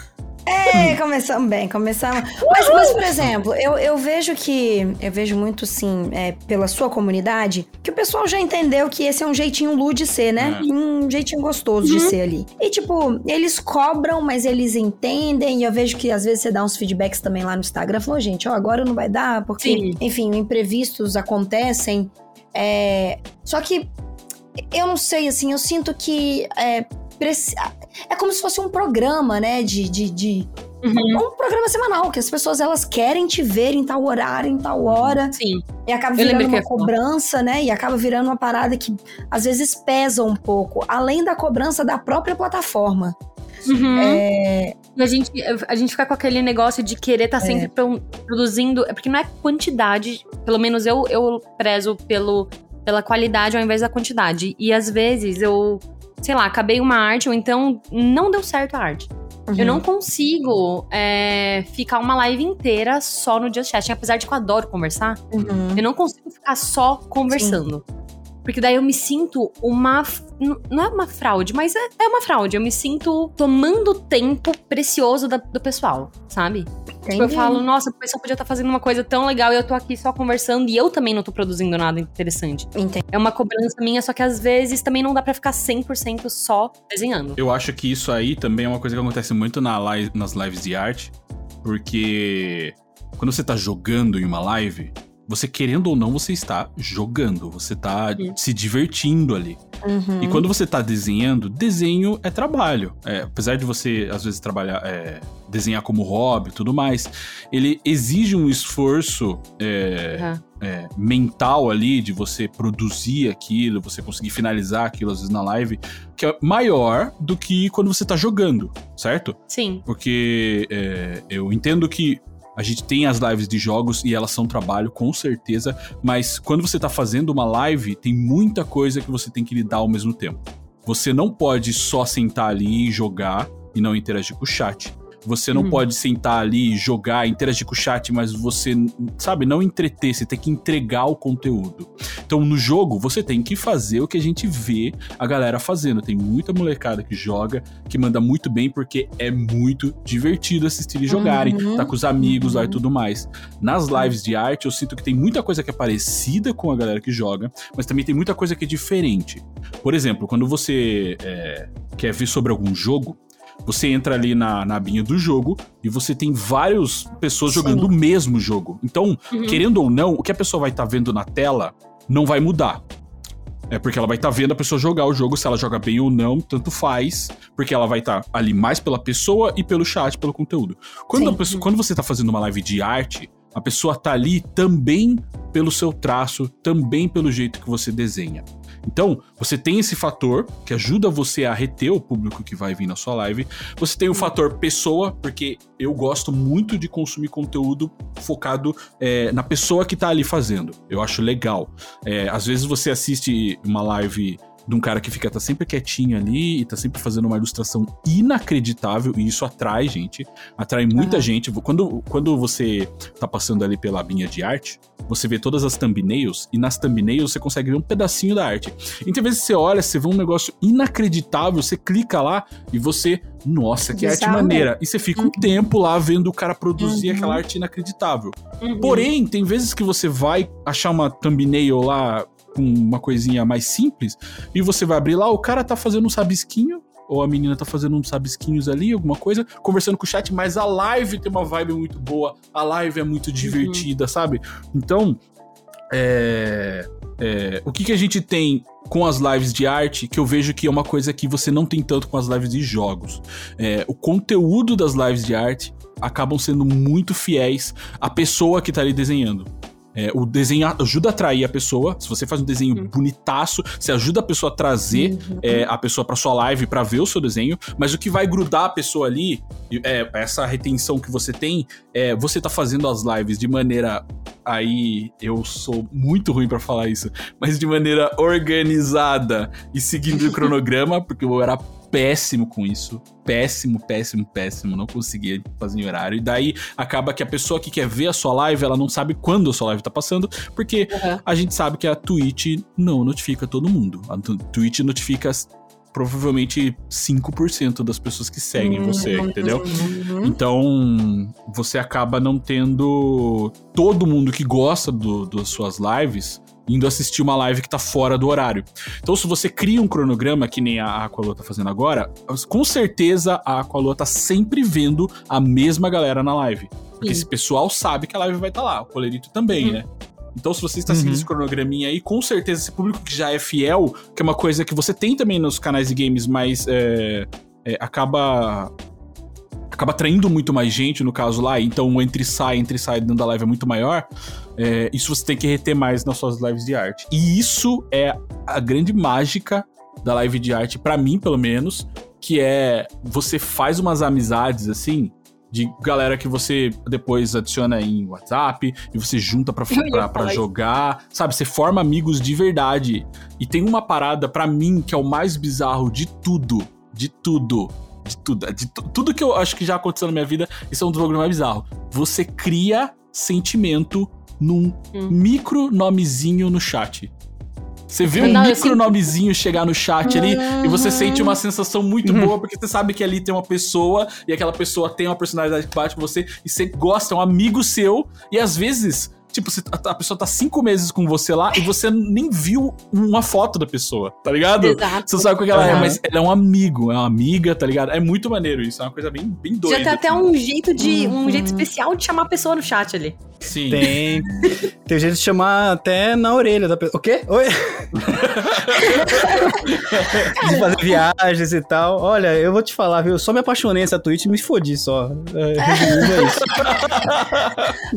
É, começamos bem, começamos. Mas, mas, por exemplo, eu, eu vejo que. Eu vejo muito, sim, é, pela sua comunidade, que o pessoal já entendeu que esse é um jeitinho lu de ser, né? É. Um jeitinho gostoso de ser ali. E, tipo, eles cobram, mas eles entendem. E eu vejo que às vezes você dá uns feedbacks também lá no Instagram. Falou, gente, ó, agora não vai dar, porque, Sim. enfim, imprevistos acontecem. É, Só que eu não sei, assim, eu sinto que. É, preci- é como se fosse um programa, né? De, de, de- Uhum. um programa semanal, que as pessoas elas querem te ver em tal horário, em tal hora, Sim. e acaba virando uma falar. cobrança, né? E acaba virando uma parada que às vezes pesa um pouco, além da cobrança da própria plataforma. Uhum. É, E a gente, a gente fica com aquele negócio de querer estar sempre pro- produzindo. É porque não é quantidade. Pelo menos eu, eu prezo pelo, pela qualidade ao invés da quantidade. E às vezes eu, sei lá, acabei uma arte ou então não deu certo a arte. Eu não consigo é, ficar uma live inteira só no Just Chatting, apesar de que eu adoro conversar. Uhum. Eu não consigo ficar só conversando. Porque daí eu me sinto uma. Não é uma fraude, mas é, é uma fraude. Eu me sinto tomando tempo precioso da- do pessoal, sabe? Tipo, eu Entendi. falo, nossa, o pessoal podia estar fazendo uma coisa tão legal e eu tô aqui só conversando e eu também não tô produzindo nada interessante. Entendi. É uma cobrança minha, só que às vezes também não dá pra ficar 100% só desenhando. Eu acho que isso aí também é uma coisa que acontece muito na li- nas lives de arte, porque quando você tá jogando em uma live, você querendo ou não, você está jogando, você tá Uhum. se divertindo ali. Uhum. E quando você tá desenhando, desenho é trabalho. É, apesar de você, às vezes, trabalhar, é, desenhar como hobby e tudo mais, ele exige um esforço é, Uhum. mental ali de você produzir aquilo, você conseguir finalizar aquilo, às vezes, na live, que é maior do que quando você tá jogando, certo? Sim. Porque é, eu entendo que a gente tem as lives de jogos e elas são trabalho, com certeza, mas quando você tá fazendo uma live, tem muita coisa que você tem que lidar ao mesmo tempo. Você não pode só sentar ali e jogar e não interagir com o chat. Você não Uhum. pode sentar ali e jogar, interagir com o chat, mas você, sabe, não entreter, você tem que entregar o conteúdo. Então, no jogo, você tem que fazer o que a gente vê a galera fazendo. Tem muita molecada que joga, que manda muito bem, porque é muito divertido assistir eles jogarem, Uhum. tá com os amigos lá e Uhum. tudo mais. Nas lives de arte, eu sinto que tem muita coisa que é parecida com a galera que joga, mas também tem muita coisa que é diferente. Por exemplo, quando você é, quer ver sobre algum jogo, você entra ali na, na abinha do jogo e você tem várias pessoas Sim. jogando o mesmo jogo. Então, Uhum. querendo ou não, o que a pessoa vai estar vendo na tela não vai mudar. É porque ela vai estar vendo a pessoa jogar o jogo, se ela joga bem ou não, tanto faz, porque ela vai estar ali mais pela pessoa e pelo chat, pelo conteúdo. Quando, pessoa- quando você tá fazendo uma live de arte, a pessoa tá ali também pelo seu traço, também pelo jeito que você desenha. Então, você tem esse fator que ajuda você a reter o público que vai vir na sua live. Você tem o fator pessoa, porque eu gosto muito de consumir conteúdo focado é, na pessoa que tá ali fazendo. Eu acho legal. É, às vezes você assiste uma live de um cara que fica tá sempre quietinho ali e tá sempre fazendo uma ilustração inacreditável e isso atrai gente, atrai muita Aham. gente. Quando, quando você tá passando ali pela abinha de arte, você vê todas as thumbnails e nas thumbnails você consegue ver um pedacinho da arte. Então, às vezes você olha, você vê um negócio inacreditável, você clica lá e você, nossa, que arte né? maneira. E você fica um tempo lá vendo o cara produzir Uhum. aquela arte inacreditável. Uhum. Porém, tem vezes que você vai achar uma thumbnail lá com uma coisinha mais simples e você vai abrir lá, o cara tá fazendo um sabisquinho. Ou a menina tá fazendo uns sabisquinhos ali, alguma coisa, conversando com o chat, mas a live tem uma vibe muito boa, a live é muito divertida, sabe? Então, é, é, o que, que a gente tem com as lives de arte, que eu vejo que é uma coisa que você não tem tanto com as lives de jogos. É, o conteúdo das lives de arte acabam sendo muito fiéis à pessoa que tá ali desenhando. É, o desenho ajuda a atrair a pessoa. Se você faz um desenho Uhum. bonitaço, você ajuda a pessoa a trazer Uhum. é, a pessoa pra sua live pra ver o seu desenho. Mas o que vai grudar a pessoa ali, é, essa retenção que você tem, é você tá fazendo as lives de maneira. Aí eu sou muito ruim pra falar isso, mas de maneira organizada e seguindo o [laughs] cronograma, porque eu era péssimo com isso. Péssimo, péssimo, péssimo. Não conseguia fazer em horário. E daí acaba que a pessoa que quer ver a sua live, ela não sabe quando a sua live tá passando, porque Uhum. a gente sabe que a Twitch não notifica todo mundo. A Twitch notifica provavelmente 5% das pessoas que seguem Uhum. você, entendeu? Então, você acaba não tendo todo mundo que gosta do, das suas lives indo assistir uma live que tá fora do horário. Então, se você cria um cronograma, que nem a Aqualua tá fazendo agora, com certeza a Aqualua tá sempre vendo a mesma galera na live. Porque Sim. esse pessoal sabe que a live vai estar lá. O Colerito também, né? Então, se você está seguindo Uhum. esse cronograminha aí, com certeza esse público que já é fiel, que é uma coisa que você tem também nos canais de games, mas é, é, acaba acaba atraindo muito mais gente, no caso lá, então o entre sai, entre sai dentro da live é muito maior. É, isso você tem que reter mais nas suas lives de arte. E isso é a grande mágica da live de arte, pra mim, pelo menos, que é você faz umas amizades assim. De galera que você depois adiciona em WhatsApp e você junta isso. jogar, sabe? Você forma amigos de verdade. E tem uma parada pra mim que é o mais bizarro de tudo. De tudo. De tudo. De tu- tudo que eu acho que já aconteceu na minha vida, isso é um dos bagulhos mais bizarros. Você cria sentimento num Hum. micro nomezinho no chat. Você vê um Não, micro sinto- nomezinho chegar no chat ali e você sente uma sensação muito Uhum. boa, porque você sabe que ali tem uma pessoa e aquela pessoa tem uma personalidade que bate com você e você gosta, é um amigo seu, e às vezes. Tipo, você- a a pessoa tá cinco meses com você lá e você nem viu uma foto da pessoa, tá ligado? Exato. Você sabe qual que ela é, Aham. mas ela é um amigo, é uma amiga, tá ligado? É muito maneiro isso, é uma coisa bem, bem doida. Já tem até assim. um jeito de. um Uhum. jeito especial de chamar a pessoa no chat ali. Sim. Tem. Tem jeito de chamar até na orelha da pessoa. O quê? Oi? [laughs] [laughs] de fazer viagens e tal. Olha, eu vou te falar, viu? Eu só me apaixonei nessa Twitch e me fodi só. É, [laughs] é isso.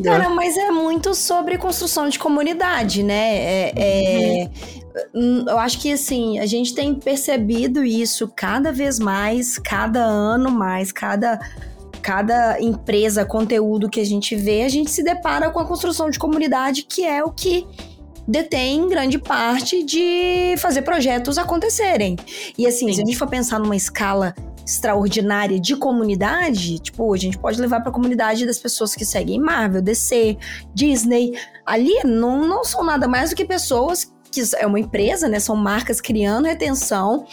Cara, mas é muito sobre construção de comunidade, né? É, é- hum, Eu acho que, assim, a gente tem percebido isso cada vez mais, cada ano mais, cada, cada empresa, conteúdo que a gente vê, a gente se depara com a construção de comunidade, que é o que detém grande parte de fazer projetos acontecerem. E assim, se a gente for pensar numa escala extraordinária de comunidade, tipo, a gente pode levar pra comunidade das pessoas que seguem Marvel, DC, Disney. Ali não, não são nada mais do que pessoas que é uma empresa, né? São marcas criando retenção,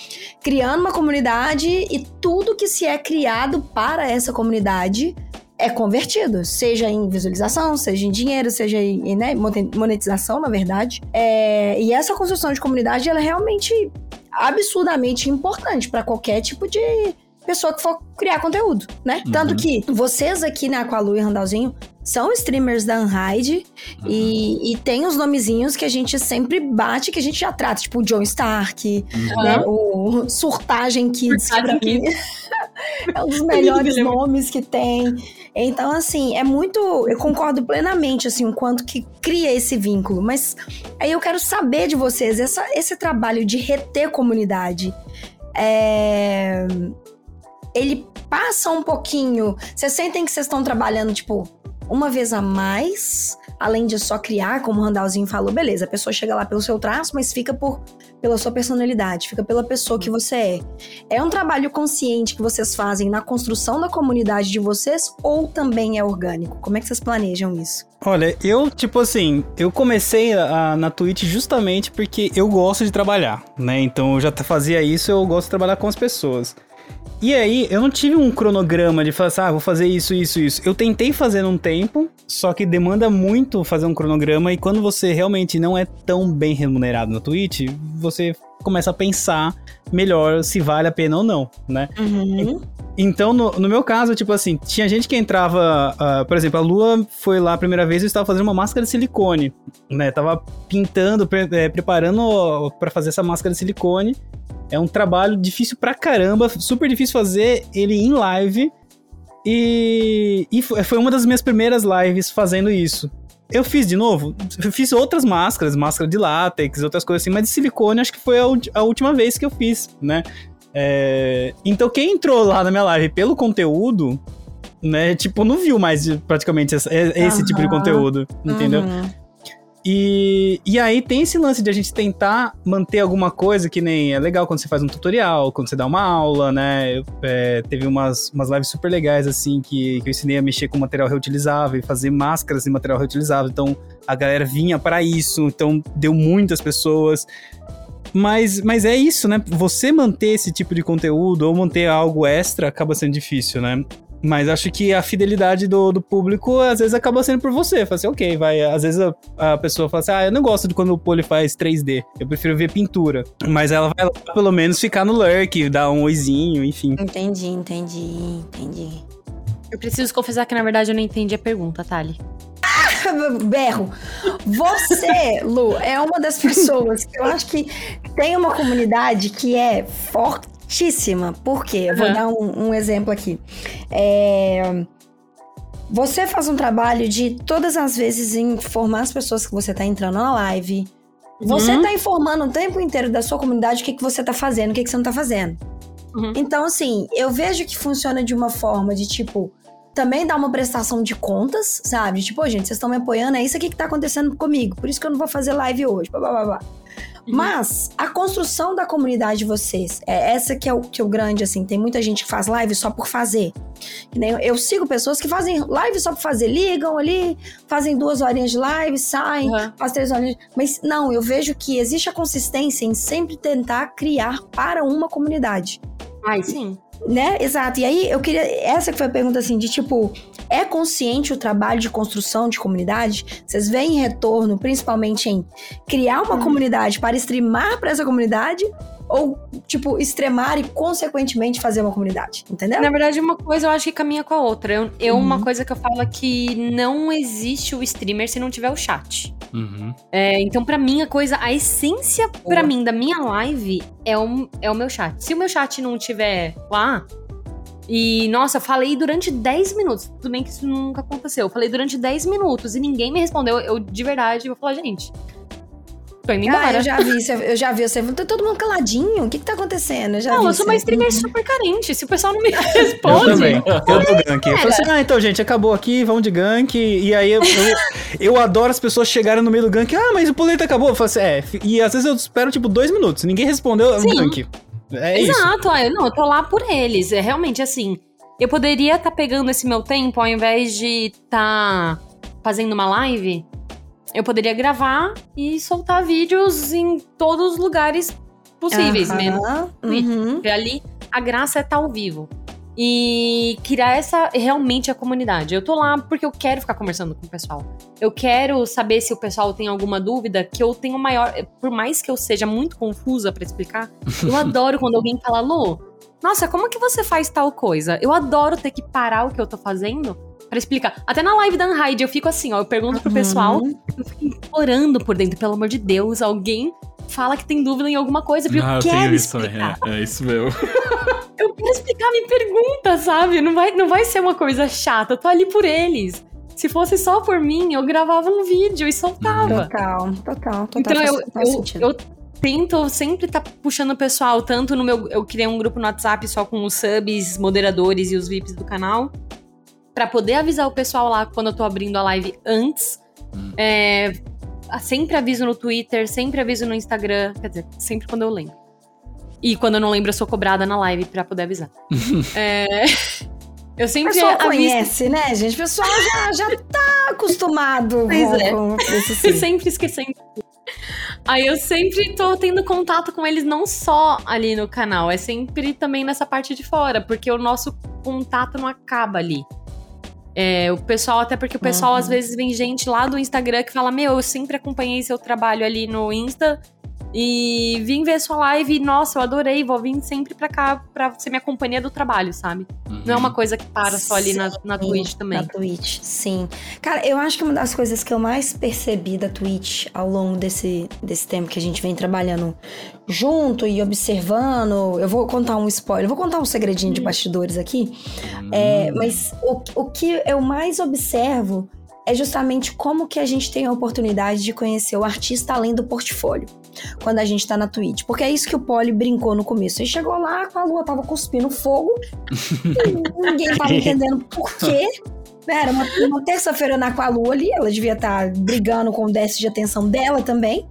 criando uma comunidade e tudo que se é criado para essa comunidade é convertido, seja em visualização, seja em dinheiro, seja em né, monetização, na verdade. É, e essa construção de comunidade ela é realmente absurdamente importante para qualquer tipo de pessoa que for criar conteúdo, né? Uhum. Tanto que vocês aqui na Aqualu e Randalzinho são streamers da Unhide Uhum. e, e tem os nomezinhos que a gente sempre bate, que a gente já trata, tipo o John Stark, Uhum. né? O Surtagem Kids, que pra Surtagem mim [laughs] é um dos melhores lembro. nomes que tem. Então, assim, é muito. Eu concordo plenamente, assim, o quanto que cria esse vínculo. Mas aí eu quero saber de vocês, essa, esse trabalho de reter comunidade. É, ele passa um pouquinho. Vocês sentem que vocês estão trabalhando, tipo, uma vez a mais, além de só criar, como o Randalzinho falou, beleza, a pessoa chega lá pelo seu traço, mas fica por pela sua personalidade, fica pela pessoa que você é. É um trabalho consciente que vocês fazem na construção da comunidade de vocês ou também é orgânico? Como é que vocês planejam isso? Olha, eu, tipo assim, eu comecei a- na Twitch justamente porque eu gosto de trabalhar, né? Então eu já fazia isso, eu gosto de trabalhar com as pessoas. E aí, eu não tive um cronograma de falar assim, ah, vou fazer isso, isso, isso. Eu tentei fazer num tempo, só que demanda muito fazer um cronograma e quando você realmente não é tão bem remunerado na Twitch, você começa a pensar melhor se vale a pena ou não, né? Uhum. Então, no, no meu caso, tipo assim, tinha gente que entrava. ah, por exemplo, a Lua foi lá a primeira vez e eu estava fazendo uma máscara de silicone, né? Tava pintando, pre- eh, preparando pra fazer essa máscara de silicone. É um trabalho difícil pra caramba, super difícil fazer ele em live. E, e fo- foi uma das minhas primeiras lives fazendo isso. Eu fiz de novo? Eu fiz outras máscaras, máscara de látex, outras coisas assim, mas de silicone acho que foi a, a última vez que eu fiz, né? É, então quem entrou lá na minha live pelo conteúdo, né, tipo, não viu mais praticamente essa- esse tipo de conteúdo, entendeu? Uhum. E, e aí tem esse lance de a gente tentar manter alguma coisa que nem é legal quando você faz um tutorial, quando você dá uma aula, né? É, teve umas, umas lives super legais, assim, que, que eu ensinei a mexer com material reutilizável e fazer máscaras de material reutilizável. Então a galera vinha para isso, então deu muitas pessoas. Mas, mas é isso, né? Você manter esse tipo de conteúdo ou manter algo extra acaba sendo difícil, né? Mas acho que a fidelidade do, do público às vezes acaba sendo por você. Fala assim, ok, vai. Às vezes a, a pessoa fala assim, ah, eu não gosto de quando o Poli faz 3D. Eu prefiro ver pintura. Mas ela vai lá pelo menos ficar no lurk, dar um oizinho, enfim. Entendi, entendi, entendi. Eu preciso confessar que, na verdade, eu não entendi a pergunta, Thali. [laughs] Berro. Você, Lu, é uma das pessoas que eu acho que tem uma comunidade que é fortíssima. Por quê? Eu vou Uhum. dar um, um exemplo aqui. É, Você faz um trabalho de todas as vezes informar as pessoas que você tá entrando na live. Você Uhum. tá informando o tempo inteiro da sua comunidade o que, que você tá fazendo, o que, que você não tá fazendo. Uhum. Então, assim, eu vejo que funciona de uma forma de tipo. Também dar uma prestação de contas, sabe? Tipo, "Ô, gente, vocês estão me apoiando, é isso aqui que tá acontecendo comigo. Por isso que eu não vou fazer live hoje. Blá, blá, blá, blá. Uhum. Mas a construção da comunidade de vocês, é essa que é o, que é o grande, assim. Tem muita gente que faz live só por fazer. Eu, sigo pessoas que fazem live só por fazer. Ligam ali, fazem duas horinhas de live, saem, Uhum. faz três horinhas. Mas não, eu vejo que existe a consistência em sempre tentar criar para uma comunidade. Ai, sim. Né? Exato. E aí eu queria. Essa que foi a pergunta assim: de tipo, é consciente o trabalho de construção de comunidade? Vocês veem retorno, principalmente em criar uma comunidade para streamar para essa comunidade? Ou, tipo, extremar e, consequentemente, fazer uma comunidade? Entendeu? Na verdade, uma coisa eu acho que caminha com a outra. Eu, eu Uhum. uma coisa que eu falo é que não existe o streamer se não tiver o chat. Uhum. É, então, pra mim, a coisa, a essência pra Boa. mim da minha live é o, é o meu chat. Se o meu chat não tiver lá. E, nossa, eu falei durante 10 minutos. Tudo bem que isso nunca aconteceu. Eu falei durante 10 minutos e ninguém me respondeu. Eu, de verdade, vou falar, gente. Tô indo Ah, embora. eu já vi, eu já vi. Você tá todo mundo caladinho. O que que tá acontecendo? Eu já não, vi eu sou uma streamer super carente. Se o pessoal não me [laughs] Eu responde. também. Eu dou gank. Eu falo assim, ah, então, gente, acabou aqui, vamos de gank. E aí eu, eu, eu adoro as pessoas chegarem no meio do gank. Ah, mas o poleta acabou. Eu falo assim, é. E às vezes eu espero, tipo, dois minutos. Ninguém respondeu Sim. gank. É isso. Exato, ah, eu, não, eu tô lá por eles. É realmente assim. Eu poderia estar pegando esse meu tempo ao invés de estar fazendo uma live. Eu poderia gravar e soltar vídeos em todos os lugares possíveis, mesmo. uhum. Porque ali a graça é estar ao vivo. E criar essa realmente a comunidade. Eu tô lá porque eu quero ficar conversando com o pessoal. Eu quero saber se o pessoal tem alguma dúvida, que eu tenho maior. Por mais que eu seja muito confusa pra explicar, eu [laughs] adoro quando alguém fala, Lu, nossa, como que você faz tal coisa? Eu adoro ter que parar o que eu tô fazendo pra explicar. Até na live da Unhide eu fico assim, ó, eu pergunto pro Uhum. pessoal, eu fico implorando por dentro, pelo amor de Deus, alguém fala que tem dúvida em alguma coisa, porque Ah, eu eu quero isso também. explicar. É, é isso mesmo. [laughs] Eu quero explicar, me pergunta, sabe? Não vai, não vai ser uma coisa chata, eu tô ali por eles. Se fosse só por mim, eu gravava um vídeo e soltava. Total, total, total. Então faz, eu, faz eu, eu tento sempre estar puxando o pessoal, tanto no meu. Eu criei um grupo no WhatsApp só com os subs, moderadores e os VIPs do canal. Pra poder avisar o pessoal lá quando eu tô abrindo a live antes. Hum. É, sempre aviso no Twitter, sempre aviso no Instagram. Quer dizer, sempre quando eu lembro. E quando eu não lembro, eu sou cobrada na live pra poder avisar. [laughs] É, eu O sempre pessoal aviso. conhece, né, gente? O pessoal já, já tá acostumado [laughs] Pois com, é. com isso sim. sempre esquecendo. Aí eu sempre tô tendo contato com eles não só ali no canal, é sempre também nessa parte de fora, porque o nosso contato não acaba ali. É, o pessoal, até porque o pessoal Uhum. às vezes vem gente lá do Instagram que fala: Meu, eu sempre acompanhei seu trabalho ali no Insta e vim ver sua live e, nossa, eu adorei, vou vir sempre pra cá pra ser minha companhia do trabalho, sabe? Não é uma coisa que para só ali na, na Sim, Twitch também. Na Twitch, sim. Cara, eu acho que uma das coisas que eu mais percebi da Twitch ao longo desse, desse tempo que a gente vem trabalhando junto e observando. Eu vou contar um spoiler, vou contar um segredinho de bastidores aqui. É, mas o, o que eu mais observo é justamente como que a gente tem a oportunidade de conhecer o artista além do portfólio. Quando a gente tá na Twitch. Porque é isso que o Poli brincou no começo. Ele chegou lá, a lua tava cuspindo fogo. [laughs] e ninguém tava entendendo por quê. Né, Era uma, uma terça-feira na Aqualua ali, ela devia estar brigando com o déficit de atenção dela também.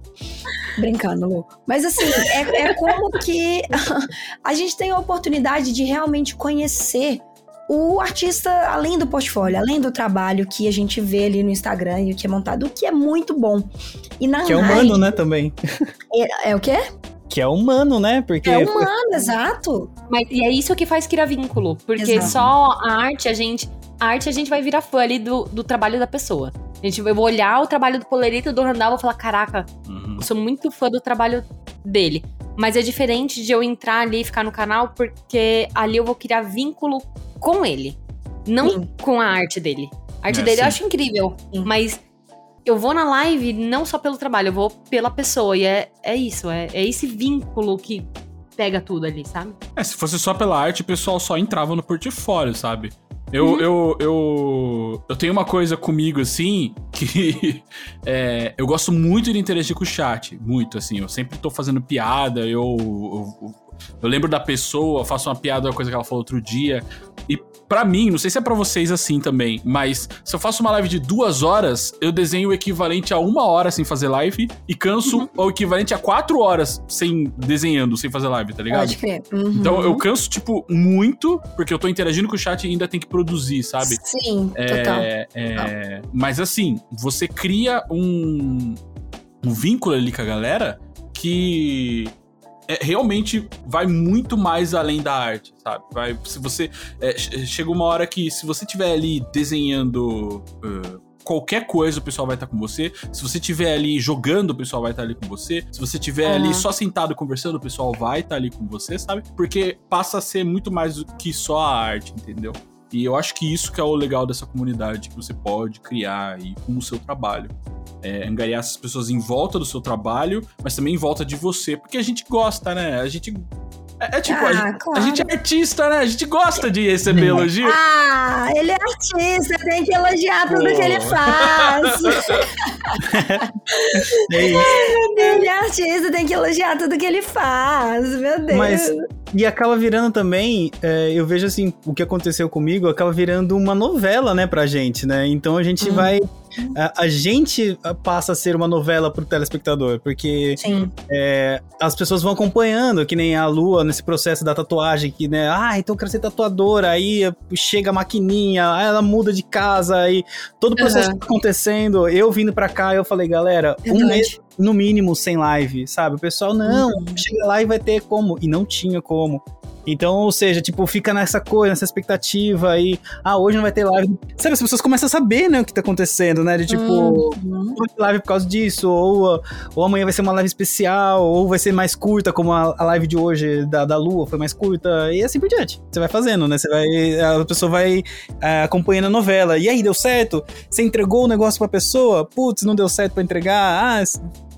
Brincando, Lu. Mas assim, é, é como que [laughs] a gente tem a oportunidade de realmente conhecer o artista além do portfólio, além do trabalho que a gente vê ali no Instagram e o que é montado, o que é muito bom. E na Que é humano, né, também. [laughs] É, é o quê? que é humano, né? Porque É humano, exato. Mas, e é isso que faz criar vínculo. Porque Exato. só a arte, a gente. A arte a gente vai virar fã ali do, do trabalho da pessoa. A gente, eu vou olhar o trabalho do Polerito e do Randall e vou falar: caraca, Uhum. eu sou muito fã do trabalho dele. Mas é diferente de eu entrar ali e ficar no canal, porque ali eu vou criar vínculo com ele. Não Sim. com a arte dele. A arte É, dele eu sim. acho incrível. Sim. Mas eu vou na live não só pelo trabalho, eu vou pela pessoa. E é, é isso, é, é esse vínculo que pega tudo ali, sabe? É, se fosse só pela arte, o pessoal só entrava no portfólio, sabe? Eu, eu, eu, eu tenho uma coisa comigo, assim, [laughs] que é, eu gosto muito de interagir com o chat. Muito, assim. Eu sempre tô fazendo piada, eu, eu, eu lembro da pessoa, faço uma piada, uma coisa que ela falou outro dia. E pra mim, não sei se é pra vocês assim também, mas se eu faço uma live de duas horas, eu desenho o equivalente a uma hora sem fazer live e canso o equivalente a quatro horas sem desenhando, sem fazer live, tá ligado? Pode crer. Uhum. Então eu canso, tipo, muito, porque eu tô interagindo com o chat e ainda tem que produzir, sabe? Sim, total. É, é, mas assim, você cria um, um vínculo ali com a galera que é, realmente vai muito mais além da arte, sabe? Vai, se você é, che- chega uma hora que se você tiver ali desenhando uh, qualquer coisa, o pessoal vai estar com você. Se você tiver ali jogando, o pessoal vai estar ali com você. Se você tiver Aham. ali só sentado conversando, o pessoal vai estar ali com você, sabe? Porque passa a ser muito mais do que só a arte, entendeu? E eu acho que isso que é o legal dessa comunidade que você pode criar aí com o seu trabalho. É, angariar essas pessoas em volta do seu trabalho, mas também em volta de você, porque a gente gosta, né? A gente. É, é tipo, a, Ah, gente, a claro. gente é artista, né? A gente gosta de receber elogio. Ah, ele é artista, tem que elogiar tudo Pô. que ele faz. [laughs] [laughs] É isso. ele é artista, tem que elogiar tudo que ele faz. Meu Deus. Mas- E acaba virando também, é, eu vejo assim, o que aconteceu comigo, acaba virando uma novela, né, pra gente, né? Então a gente Hum. vai. A, a gente passa a ser uma novela pro telespectador, porque é, as pessoas vão acompanhando, que nem a Lua nesse processo da tatuagem, que, né, ah, então eu quero ser tatuadora, aí chega a maquininha, aí ela muda de casa, aí todo o processo Aham. tá acontecendo, eu vindo pra cá, eu falei, galera, um Verdade. mês, no mínimo, sem live, sabe? O pessoal, não, Uhum. chega lá e vai ter como, e não tinha como. Então, ou seja, tipo, fica nessa coisa, nessa expectativa aí, ah, hoje não vai ter live. Sabe, as pessoas começam a saber, né, o que tá acontecendo, né? De tipo, Uhum. não vai ter live por causa disso, ou, ou amanhã vai ser uma live especial, ou vai ser mais curta, como a, a live de hoje da, da Lua foi mais curta, e assim por diante. Você vai fazendo, né? Você vai. A pessoa vai é, acompanhando a novela. E aí, deu certo? Você entregou o negócio pra pessoa? Putz, não deu certo pra entregar? Ah,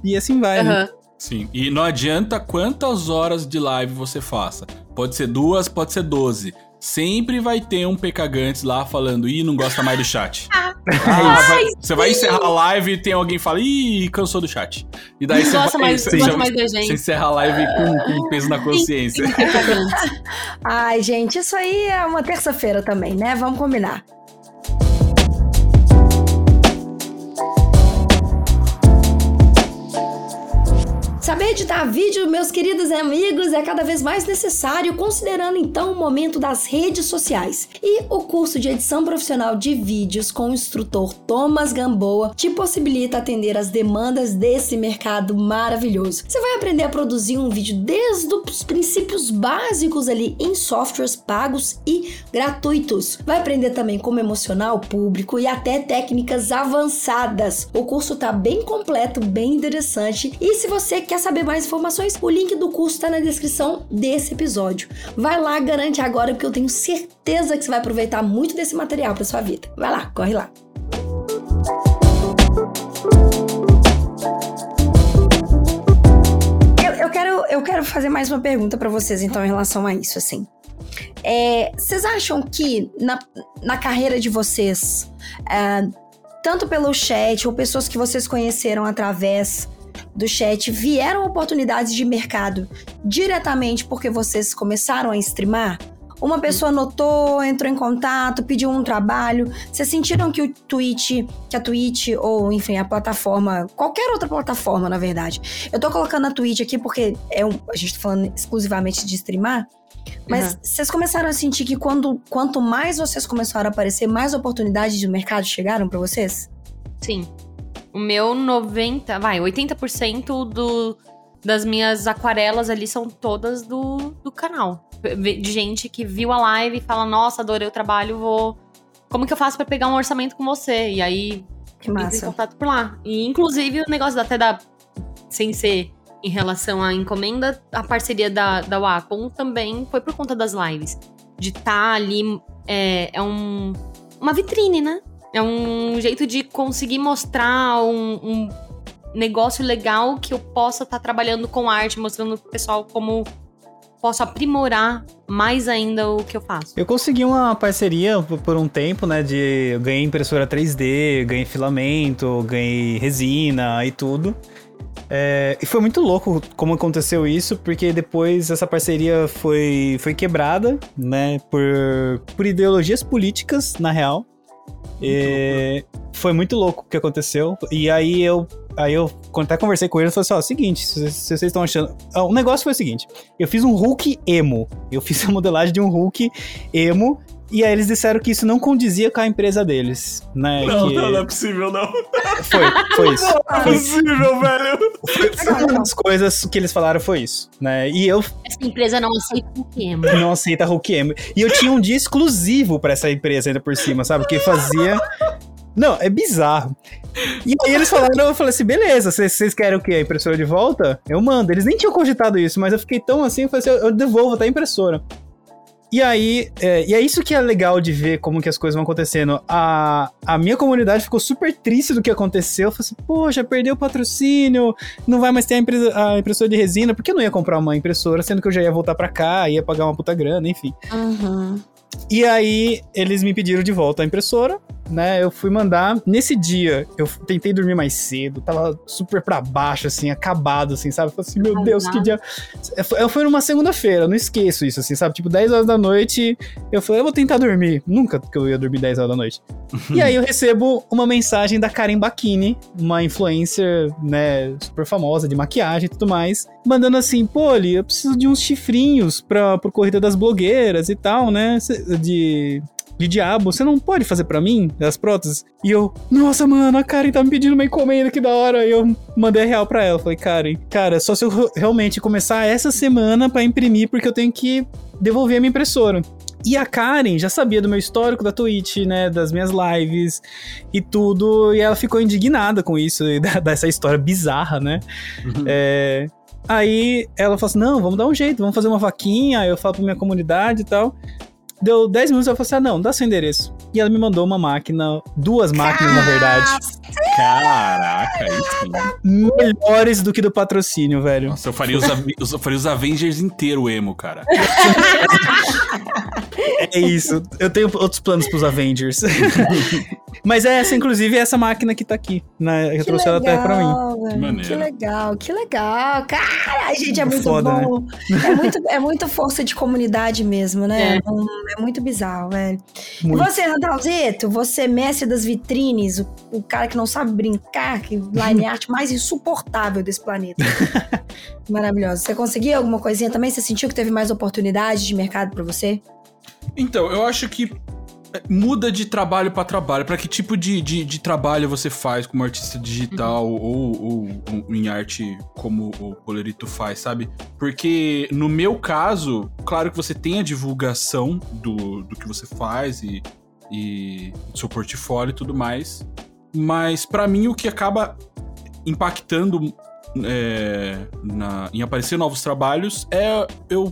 e assim vai. né? Sim. E não adianta quantas horas de live você faça. Pode ser duas, pode ser doze. Sempre vai ter um pecagantes lá falando, ih, não gosta mais do chat. [laughs] Ah, vai- você vai encerrar a live e tem alguém que fala, ih, cansou do chat. E daí Não você gosta vai, mais, você, gosta você- mais da você gente. encerra a live com, com peso na consciência. [laughs] Ai, gente, isso aí é uma terça-feira também, né? Vamos combinar. Editar vídeo, meus queridos amigos, é cada vez mais necessário, considerando então o momento das redes sociais. E o curso de edição profissional de vídeos com o instrutor Thomas Gamboa te possibilita atender as demandas desse mercado maravilhoso. Você vai aprender a produzir um vídeo desde os princípios básicos ali em softwares pagos e gratuitos. Vai aprender também como emocionar o público e até técnicas avançadas. O curso tá bem completo, bem interessante. E se você quer saber mais informações, o link do curso tá na descrição desse episódio. Vai lá, garante agora, porque eu tenho certeza que você vai aproveitar muito desse material para sua vida. Vai lá, corre lá. Eu, eu quero, eu quero fazer mais uma pergunta para vocês, então, em relação a isso, assim. É, vocês acham que na, na carreira de vocês, é, tanto pelo chat ou pessoas que vocês conheceram através do chat, vieram oportunidades de mercado diretamente porque vocês começaram a streamar? Uma pessoa notou, entrou em contato, pediu um trabalho. Vocês sentiram que o Twitch, que a Twitch, ou enfim, a plataforma, qualquer outra plataforma, na verdade. Eu tô colocando a Twitch aqui porque é um, a gente tá falando exclusivamente de streamar. Mas Uhum. vocês começaram a sentir que quando, quanto mais vocês começaram a aparecer, mais oportunidades de mercado chegaram pra vocês? Sim. O meu 90, vai, 80% do, das minhas aquarelas ali são todas do, do canal. De gente que viu a live e fala, nossa, adorei o trabalho, vou. Como que eu faço pra pegar um orçamento com você? E aí Que massa. contato por lá. E inclusive o negócio até da. Sem ser em relação à encomenda, a parceria da, da Wacom também foi por conta das lives. De estar ali. É, é um, uma vitrine, né? É um jeito de conseguir mostrar um, um negócio legal que eu possa estar trabalhando com arte, mostrando pro pessoal como posso aprimorar mais ainda o que eu faço. Eu consegui uma parceria por- por um tempo, né? De eu ganhei impressora 3D, ganhei filamento, ganhei resina e tudo. É, e foi muito louco como aconteceu isso, porque depois essa parceria foi, foi quebrada, né? Por, por ideologias políticas, na real. E foi muito louco o que aconteceu. E aí eu. Aí eu até conversei com ele, eu falei assim: ó, seguinte, se se vocês estão achando. Ah, O negócio foi o seguinte: eu fiz um Hulk emo. Eu fiz a modelagem de um Hulk emo. E aí eles disseram que isso não condizia com a empresa deles, né? Não, que... não, não é possível, não. Foi, foi isso. Não é possível, velho. Foi uma das coisas que eles falaram foi isso, né? E eu Essa empresa não aceita o quê, não aceita Hulk emo. E eu tinha um dia exclusivo pra essa empresa ainda por cima, sabe? Que fazia. Não, é bizarro. E aí eles falaram, eu falei assim, beleza, vocês vocês querem o quê? A impressora de volta? Eu mando. Eles nem tinham cogitado isso, mas eu fiquei tão assim, eu falei assim, eu, eu devolvo até a impressora. E aí, é, e é isso que é legal de ver como que as coisas vão acontecendo. A, a minha comunidade ficou super triste do que aconteceu. Eu falei assim, poxa, perdeu o patrocínio, não vai mais ter a, empresa- a impressora de resina, porque eu não ia comprar uma impressora, sendo que eu já ia voltar pra cá, ia pagar uma puta grana, enfim. Uhum. E aí, eles me pediram de volta a impressora, né? Eu fui mandar. Nesse dia, eu tentei dormir mais cedo, tava super pra baixo, assim, acabado, assim, sabe? Falei assim, meu Deus, que dia. Foi- Foi numa segunda-feira, eu não esqueço isso, assim, sabe? Tipo, 10 horas da noite, eu falei, eu vou tentar dormir. Nunca que eu ia dormir 10 horas da noite. e aí eu recebo uma mensagem da Karen Bakini, uma influencer, né, super famosa de maquiagem e tudo mais, mandando assim, pô, Ali, eu preciso de uns chifrinhos pra, pro Corrida das Blogueiras e tal, né? De, de diabo, você não pode fazer pra mim as próteses? E eu, nossa, mano, a Karen tá me pedindo uma encomenda, que da hora. E eu mandei a real pra ela. Falei, Karen, cara, só se eu re- realmente começar essa semana pra imprimir, porque eu tenho que devolver a minha impressora. E a Karen já sabia do meu histórico da Twitch, né? Das minhas lives e tudo. E ela ficou indignada com isso, e [laughs] da- dessa história bizarra, né? É, Aí ela falou assim: não, vamos dar um jeito, vamos fazer uma vaquinha. Eu falo pra minha comunidade e tal. Deu 10 minutos, ela falou assim: ah, não, dá seu endereço. E ela me mandou uma máquina, duas máquinas, na verdade, Caraca, isso. melhores do que do patrocínio, velho. Nossa, eu faria os, eu faria os Avengers inteiro emo, cara. É isso. Eu tenho outros planos pros Avengers. [laughs] Mas é essa, inclusive, é essa máquina que tá aqui. Né? Eu Que trouxe ela até pra mim. legal. Maneiro. Que legal, que legal. Cara, a gente é muito Foda, bom. É, muito, é muita força de comunidade mesmo, né? É. Hum, É, muito bizarro, velho. E Muito. você, Randalzeto, você, mestre das vitrines, o, o cara que não sabe brincar, que line art mais insuportável desse planeta. [laughs] Maravilhoso. Você conseguiu alguma coisinha também? Você sentiu que teve mais oportunidade de mercado pra você? Então, eu acho que é, muda de trabalho pra trabalho. Pra que tipo de, de, de trabalho você faz como artista digital ou, ou, ou em arte como o Polerito faz, sabe? Porque no meu caso, claro que você tem a divulgação do, do que você faz e, e do seu portfólio e tudo mais. Mas pra mim o que acaba impactando é, na- em aparecer novos trabalhos é eu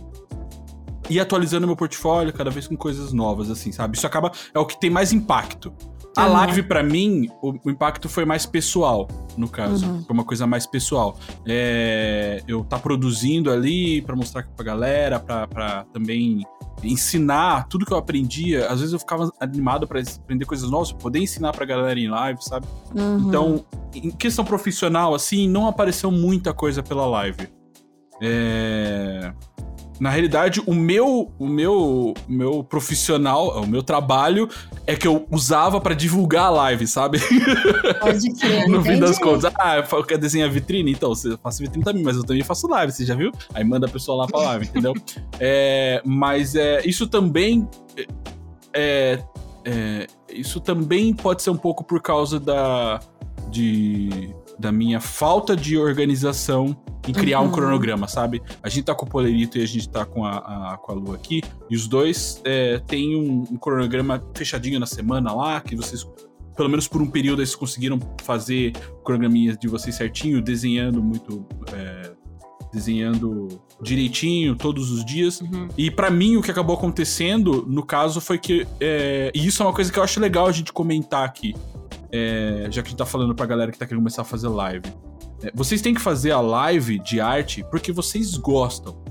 ir atualizando meu portfólio cada vez com coisas novas, assim, sabe? Isso acaba. É o que tem mais impacto. A Uhum. live, pra mim, o, o impacto foi mais pessoal, no caso. Uhum. Foi uma coisa mais pessoal. É, eu tá produzindo ali pra mostrar pra galera, pra, pra também ensinar tudo que eu aprendia. Às vezes eu ficava animado pra aprender coisas novas, poder ensinar pra galera em live, sabe? Uhum. Então, em questão profissional, assim, não apareceu muita coisa pela live. É... Na realidade, o meu, o meu, o meu profissional, o meu trabalho é que eu usava pra divulgar a live, sabe? Pode crer. [laughs] no fim das contas. Ah, eu fa- quer desenhar vitrine? Então, você faz vitrine também, mas eu também faço live, você já viu? Aí manda a pessoa lá pra live, entendeu? [laughs] É, mas é, isso também. É, é, isso também pode ser um pouco por causa da. De, da minha falta de organização em criar um Uhum. cronograma, sabe? A gente tá com o Polerito e a gente tá com a, a- com a Lu aqui, e os dois é, têm um, um cronograma fechadinho na semana lá, que vocês, pelo menos por um período, eles conseguiram fazer o cronograminha de vocês certinho, desenhando muito. é, desenhando direitinho todos os dias. Uhum. E pra mim, o que acabou acontecendo, no caso, foi que. é, e isso é uma coisa que eu acho legal a gente comentar aqui. É, já que a gente tá falando pra galera que tá querendo começar a fazer live. É, vocês têm que fazer a live de arte porque vocês gostam.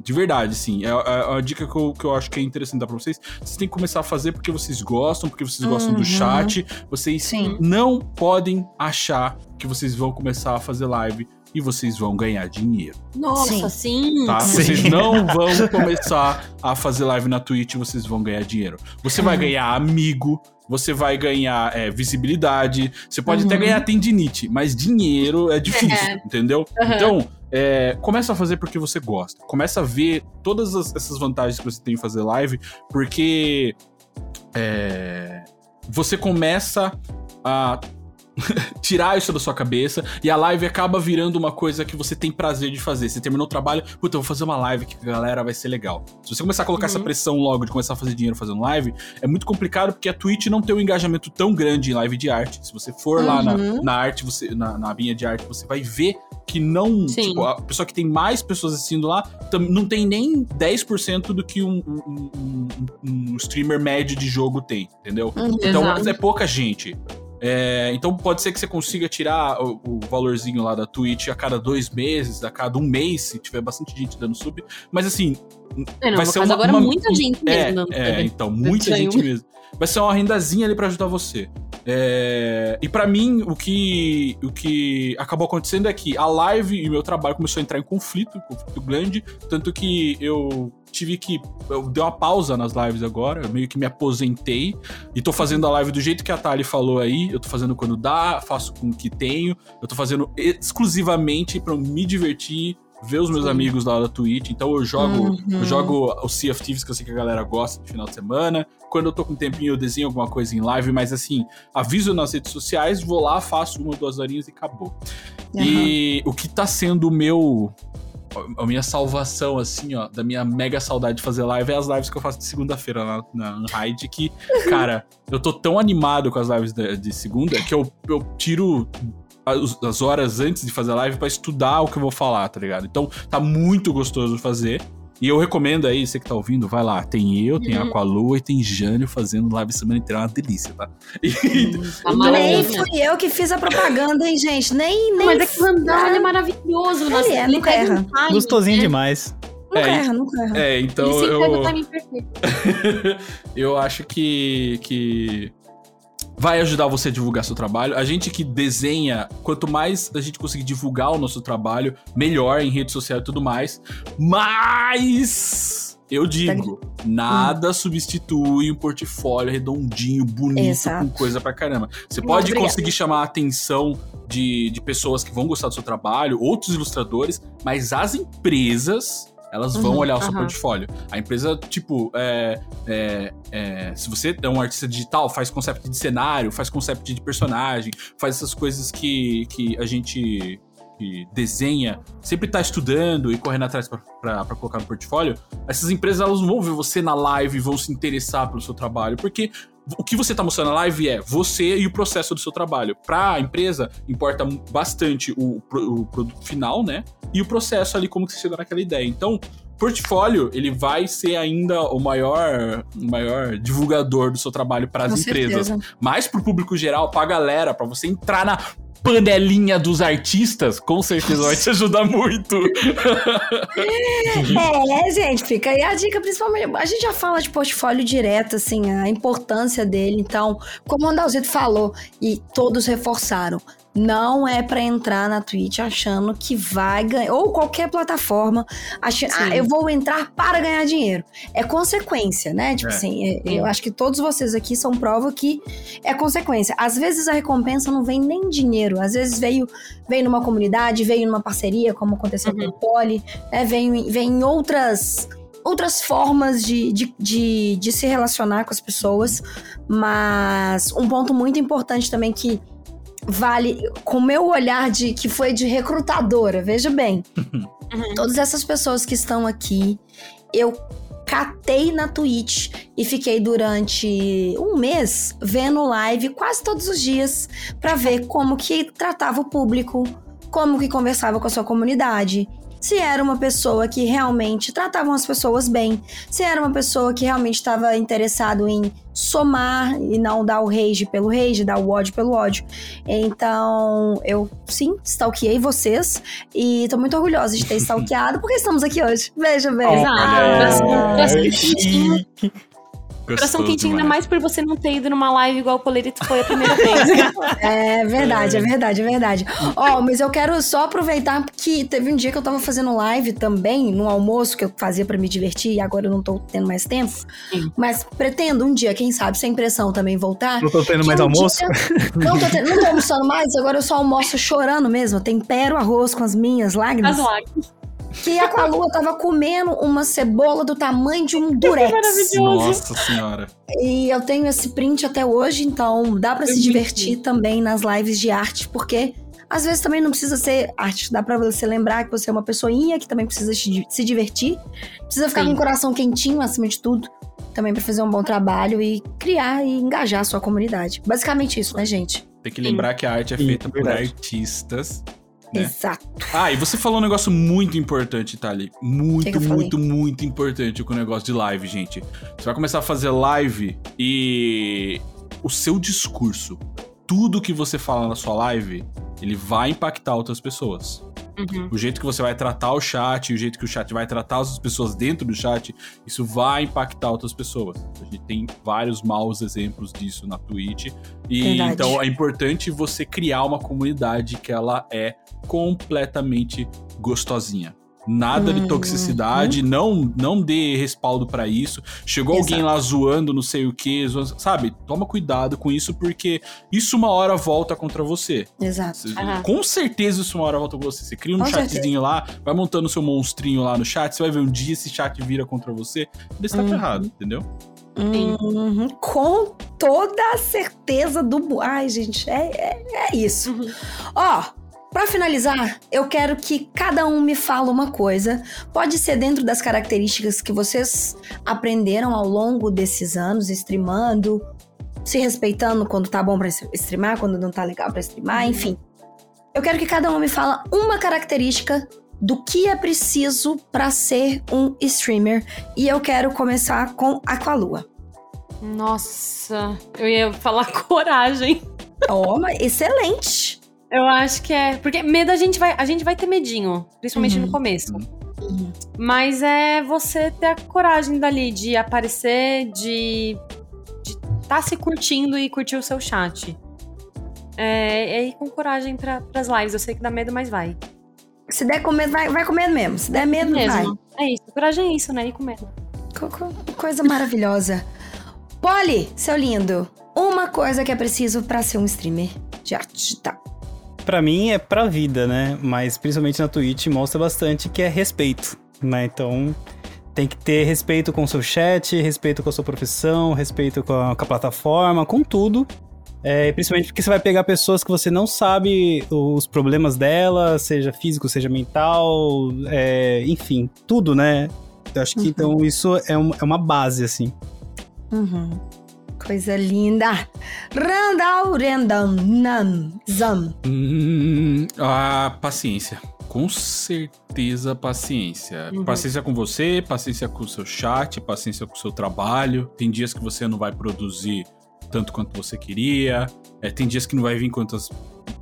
De verdade, sim. É, é uma dica que eu, que eu acho que é interessante dar pra vocês. Vocês têm que começar a fazer porque vocês gostam, porque vocês gostam do Uhum. chat. Vocês Sim. não podem achar que vocês vão começar a fazer live e vocês vão ganhar dinheiro Nossa, sim. tá? Sim. Vocês [laughs] não vão começar a fazer live na Twitch e vocês vão ganhar dinheiro. Você vai Uhum. ganhar amigo, você vai ganhar é, visibilidade, você pode até Uhum. ganhar tendinite, mas dinheiro é difícil, É. entendeu? Uhum. Então, é, começa a fazer porque você gosta. Começa a ver todas as- essas vantagens que você tem em fazer live, porque é, você começa a [laughs] tirar isso da sua cabeça e a live acaba virando uma coisa que você tem prazer de fazer. Você terminou o trabalho, puta, eu vou fazer uma live que a galera vai ser legal. Se você começar a colocar Uhum. essa pressão logo de começar a fazer dinheiro fazendo live, é muito complicado porque a Twitch não tem um engajamento tão grande em live de arte. Se você for lá na, Uhum. na arte, você, na, na abinha de arte, você vai ver que não. Sim. Tipo, a pessoa que tem mais pessoas assistindo lá não tem nem 10% do que um, um- um- um- um streamer médio de jogo tem, entendeu? Uhum. Então Exato. é pouca gente. É, então pode ser que você consiga tirar o, o valorzinho lá da Twitch a cada dois meses, a cada um mês, se tiver bastante gente dando sub. Mas assim, não, vai ser uma- agora uma- muita gente é, mesmo. é, sub. então, muita gente mesmo. Vai ser uma rendazinha ali pra ajudar você. É, e pra mim, o que, o que acabou acontecendo é que a live e o meu trabalho começou a entrar em conflito, conflito grande, tanto que eu tive que. Eu dei uma pausa nas lives agora, eu meio que me aposentei e tô fazendo a live do jeito que a Thali falou aí. Eu tô fazendo quando dá, faço com o que tenho. Eu tô fazendo exclusivamente pra me divertir, ver os meus Sim. amigos lá da Twitch. Então eu jogo, Uhum. eu jogo o Sea of Thieves, que eu sei que a galera gosta no final de semana. Quando eu tô com um tempinho, eu desenho alguma coisa em live, mas assim, aviso nas redes sociais, vou lá, faço uma, duas horinhas e acabou. E o que tá sendo o meu. A minha salvação, assim, ó, da minha mega saudade de fazer live é as lives que eu faço de segunda-feira na, na Unhide, que, [laughs] cara, eu tô tão animado com as lives de, de segunda que eu, eu tiro as, as horas antes de fazer a live pra estudar o que eu vou falar, tá ligado? Então tá muito gostoso fazer. E eu recomendo aí, você que tá ouvindo, vai lá. Tem eu, tem a Uhum. Aqualua e tem Jânio fazendo live semana inteira. É uma delícia, tá? [laughs] E, Tá Eu tô- Nem fui eu que fiz a propaganda, hein, gente? Nem, nem. Mas é que o ele é maravilhoso. Ele nossa, é, nunca pega erra. um Gostosinho né? demais. Nunca É, erra, nunca erra. é, então Ele eu. [laughs] eu acho que, que vai ajudar você a divulgar seu trabalho. A gente que desenha, quanto mais a gente conseguir divulgar o nosso trabalho, melhor em rede social e tudo mais. Mas eu digo, nada substitui um portfólio redondinho, bonito, Exato. com coisa pra caramba. Você Muito pode obrigada. conseguir chamar a atenção de, de pessoas que vão gostar do seu trabalho, outros ilustradores, mas as empresas. Elas vão Uhum, olhar o seu aham. portfólio. A empresa, tipo, é, é, é, se você é um artista digital, faz concept de cenário, faz concept de personagem, faz essas coisas que, que a gente que desenha, sempre tá estudando e correndo atrás pra colocar no portfólio, essas empresas elas não vão ver você na live e vão se interessar pelo seu trabalho, porque o que você tá mostrando na live é você e o processo do seu trabalho. Pra empresa, importa bastante o, o produto final, né? E o processo ali, como que você chegou naquela ideia. Então, portfólio, ele vai ser ainda o maior, o maior divulgador do seu trabalho para as empresas. certeza. Mas pro público geral, pra galera, pra você entrar na panelinha dos artistas, com certeza vai te ajudar muito. [laughs] É, gente, fica aí a dica, principalmente. A gente já fala de portfólio direto, assim, a importância dele. Então, como o Andalzito falou, e todos reforçaram, não é pra entrar na Twitch achando que vai ganhar, ou qualquer plataforma, achando, Sim. ah, eu vou entrar para ganhar dinheiro. É consequência, né? Tipo É. assim, é- eu acho que todos vocês aqui são prova que é consequência. Às vezes a recompensa não vem nem dinheiro, às vezes veio, veio numa comunidade, veio numa parceria, como aconteceu com Uhum. o Poli, né? Vem, em- vem em outras, outras formas de, de, de, de se relacionar com as pessoas. Mas um ponto muito importante também que vale com o meu olhar de que foi de recrutadora, veja bem. Uhum. [laughs] Todas essas pessoas que estão aqui, eu catei na Twitch e fiquei durante um mês vendo live quase todos os dias pra ver como que tratava o público, como que conversava com a sua comunidade. Se era uma pessoa que realmente tratava as pessoas bem, se era uma pessoa que realmente estava interessado em somar e não dar o rage pelo rage, dar o ódio pelo ódio. Então, eu sim, stalkeei vocês e tô muito orgulhosa de ter [laughs] stalkeado porque estamos aqui hoje. Veja bem. Exato. Olha, [laughs] Coração- quentinho. Ainda mais por você não ter ido numa live igual o Polerito foi a primeira vez. [laughs] É verdade, é verdade, é verdade. Ó, mas eu quero só aproveitar que teve um dia que eu tava fazendo live também, no almoço que eu fazia pra me divertir e agora eu não tô tendo mais tempo. Sim. Mas pretendo um dia, quem sabe, sem pressão também voltar. Não tô tendo mais um almoço? dia- [laughs] Não, tô tendo- não tô almoçando mais, agora eu só almoço chorando mesmo. Eu tempero arroz com as minhas lágrimas. As lágrimas. Que a Lua tava comendo uma cebola do tamanho de um durex. maravilhoso. Nossa senhora. E eu tenho esse print até hoje, então dá pra se Eu vi. divertir também nas lives de arte, porque às vezes também não precisa ser arte, dá pra você lembrar que você é uma pessoinha que também precisa se divertir, precisa ficar Sim. com o coração quentinho acima de tudo, também pra fazer um bom trabalho e criar e engajar a sua comunidade. Basicamente isso, né, gente? Tem que lembrar que a arte é Sim, feita por verdade. artistas. Né? Exato. Ah, e você falou um negócio muito importante, Thali. Que que Muito, muito, muito importante com o negócio de live, gente. Você vai começar a fazer live e o seu discurso, tudo que você fala na sua live, ele vai impactar outras pessoas. Uhum. O jeito que você vai tratar o chat, o jeito que o chat vai tratar as pessoas dentro do chat, isso vai impactar outras pessoas. A gente tem vários maus exemplos disso na Twitch. E Verdade. então é importante você criar uma comunidade que ela é completamente gostosinha. Nada de toxicidade, não não dê respaldo pra isso. Chegou alguém Exato. lá zoando, não sei o que, sabe? Toma cuidado com isso, porque isso uma hora volta contra você. Exato. Com certeza isso uma hora volta com você. Você cria um Com chatzinho lá, vai montando seu monstrinho lá no chat, você vai ver um dia esse chat vira contra você, ele está Uhum. ferrado, entendeu? Uhum, com toda a certeza do. Ai, gente, é, é, é isso. Uhum. Ó, pra finalizar, eu quero que cada um me fale uma coisa. Pode ser dentro das características que vocês aprenderam ao longo desses anos, streamando, se respeitando quando tá bom pra streamar, quando não tá legal pra streamar, enfim. Eu quero que cada um me fala uma característica do que é preciso pra ser um streamer. E eu quero começar com Aqualua. Nossa, eu ia falar [laughs] coragem. Ó, excelente. Eu acho que é. Porque medo a gente vai, a gente vai ter medinho, principalmente Uhum. no começo. Uhum. Mas é você ter a coragem dali de aparecer, de estar tá se curtindo e curtir o seu chat. É, é ir com coragem para as lives. Eu sei que dá medo, mas vai. Se der com medo, vai, vai com medo mesmo. Se der medo, vai. Mesmo. É isso. Coragem é isso, né? Ir com medo. Co- co- Coisa maravilhosa. Polly, seu lindo, uma coisa que é preciso pra ser um streamer de arte digital. Pra mim é pra vida, né? Mas principalmente na Twitch mostra bastante que é respeito, né? Então tem que ter respeito com o seu chat, respeito com a sua profissão, respeito com a, com a plataforma, com tudo. É, principalmente porque você vai pegar pessoas que você não sabe os problemas dela, seja físico, seja mental, é, enfim, tudo, né? Eu acho que Uhum. então isso é, um- é uma base, assim. Uhum. Coisa linda. Randall Random Nam Zam. Hum, a paciência. Com certeza, paciência. Uhum. Paciência com você, paciência com o seu chat, paciência com o seu trabalho. Tem dias que você não vai produzir tanto quanto você queria. É, tem dias que não vai vir quantas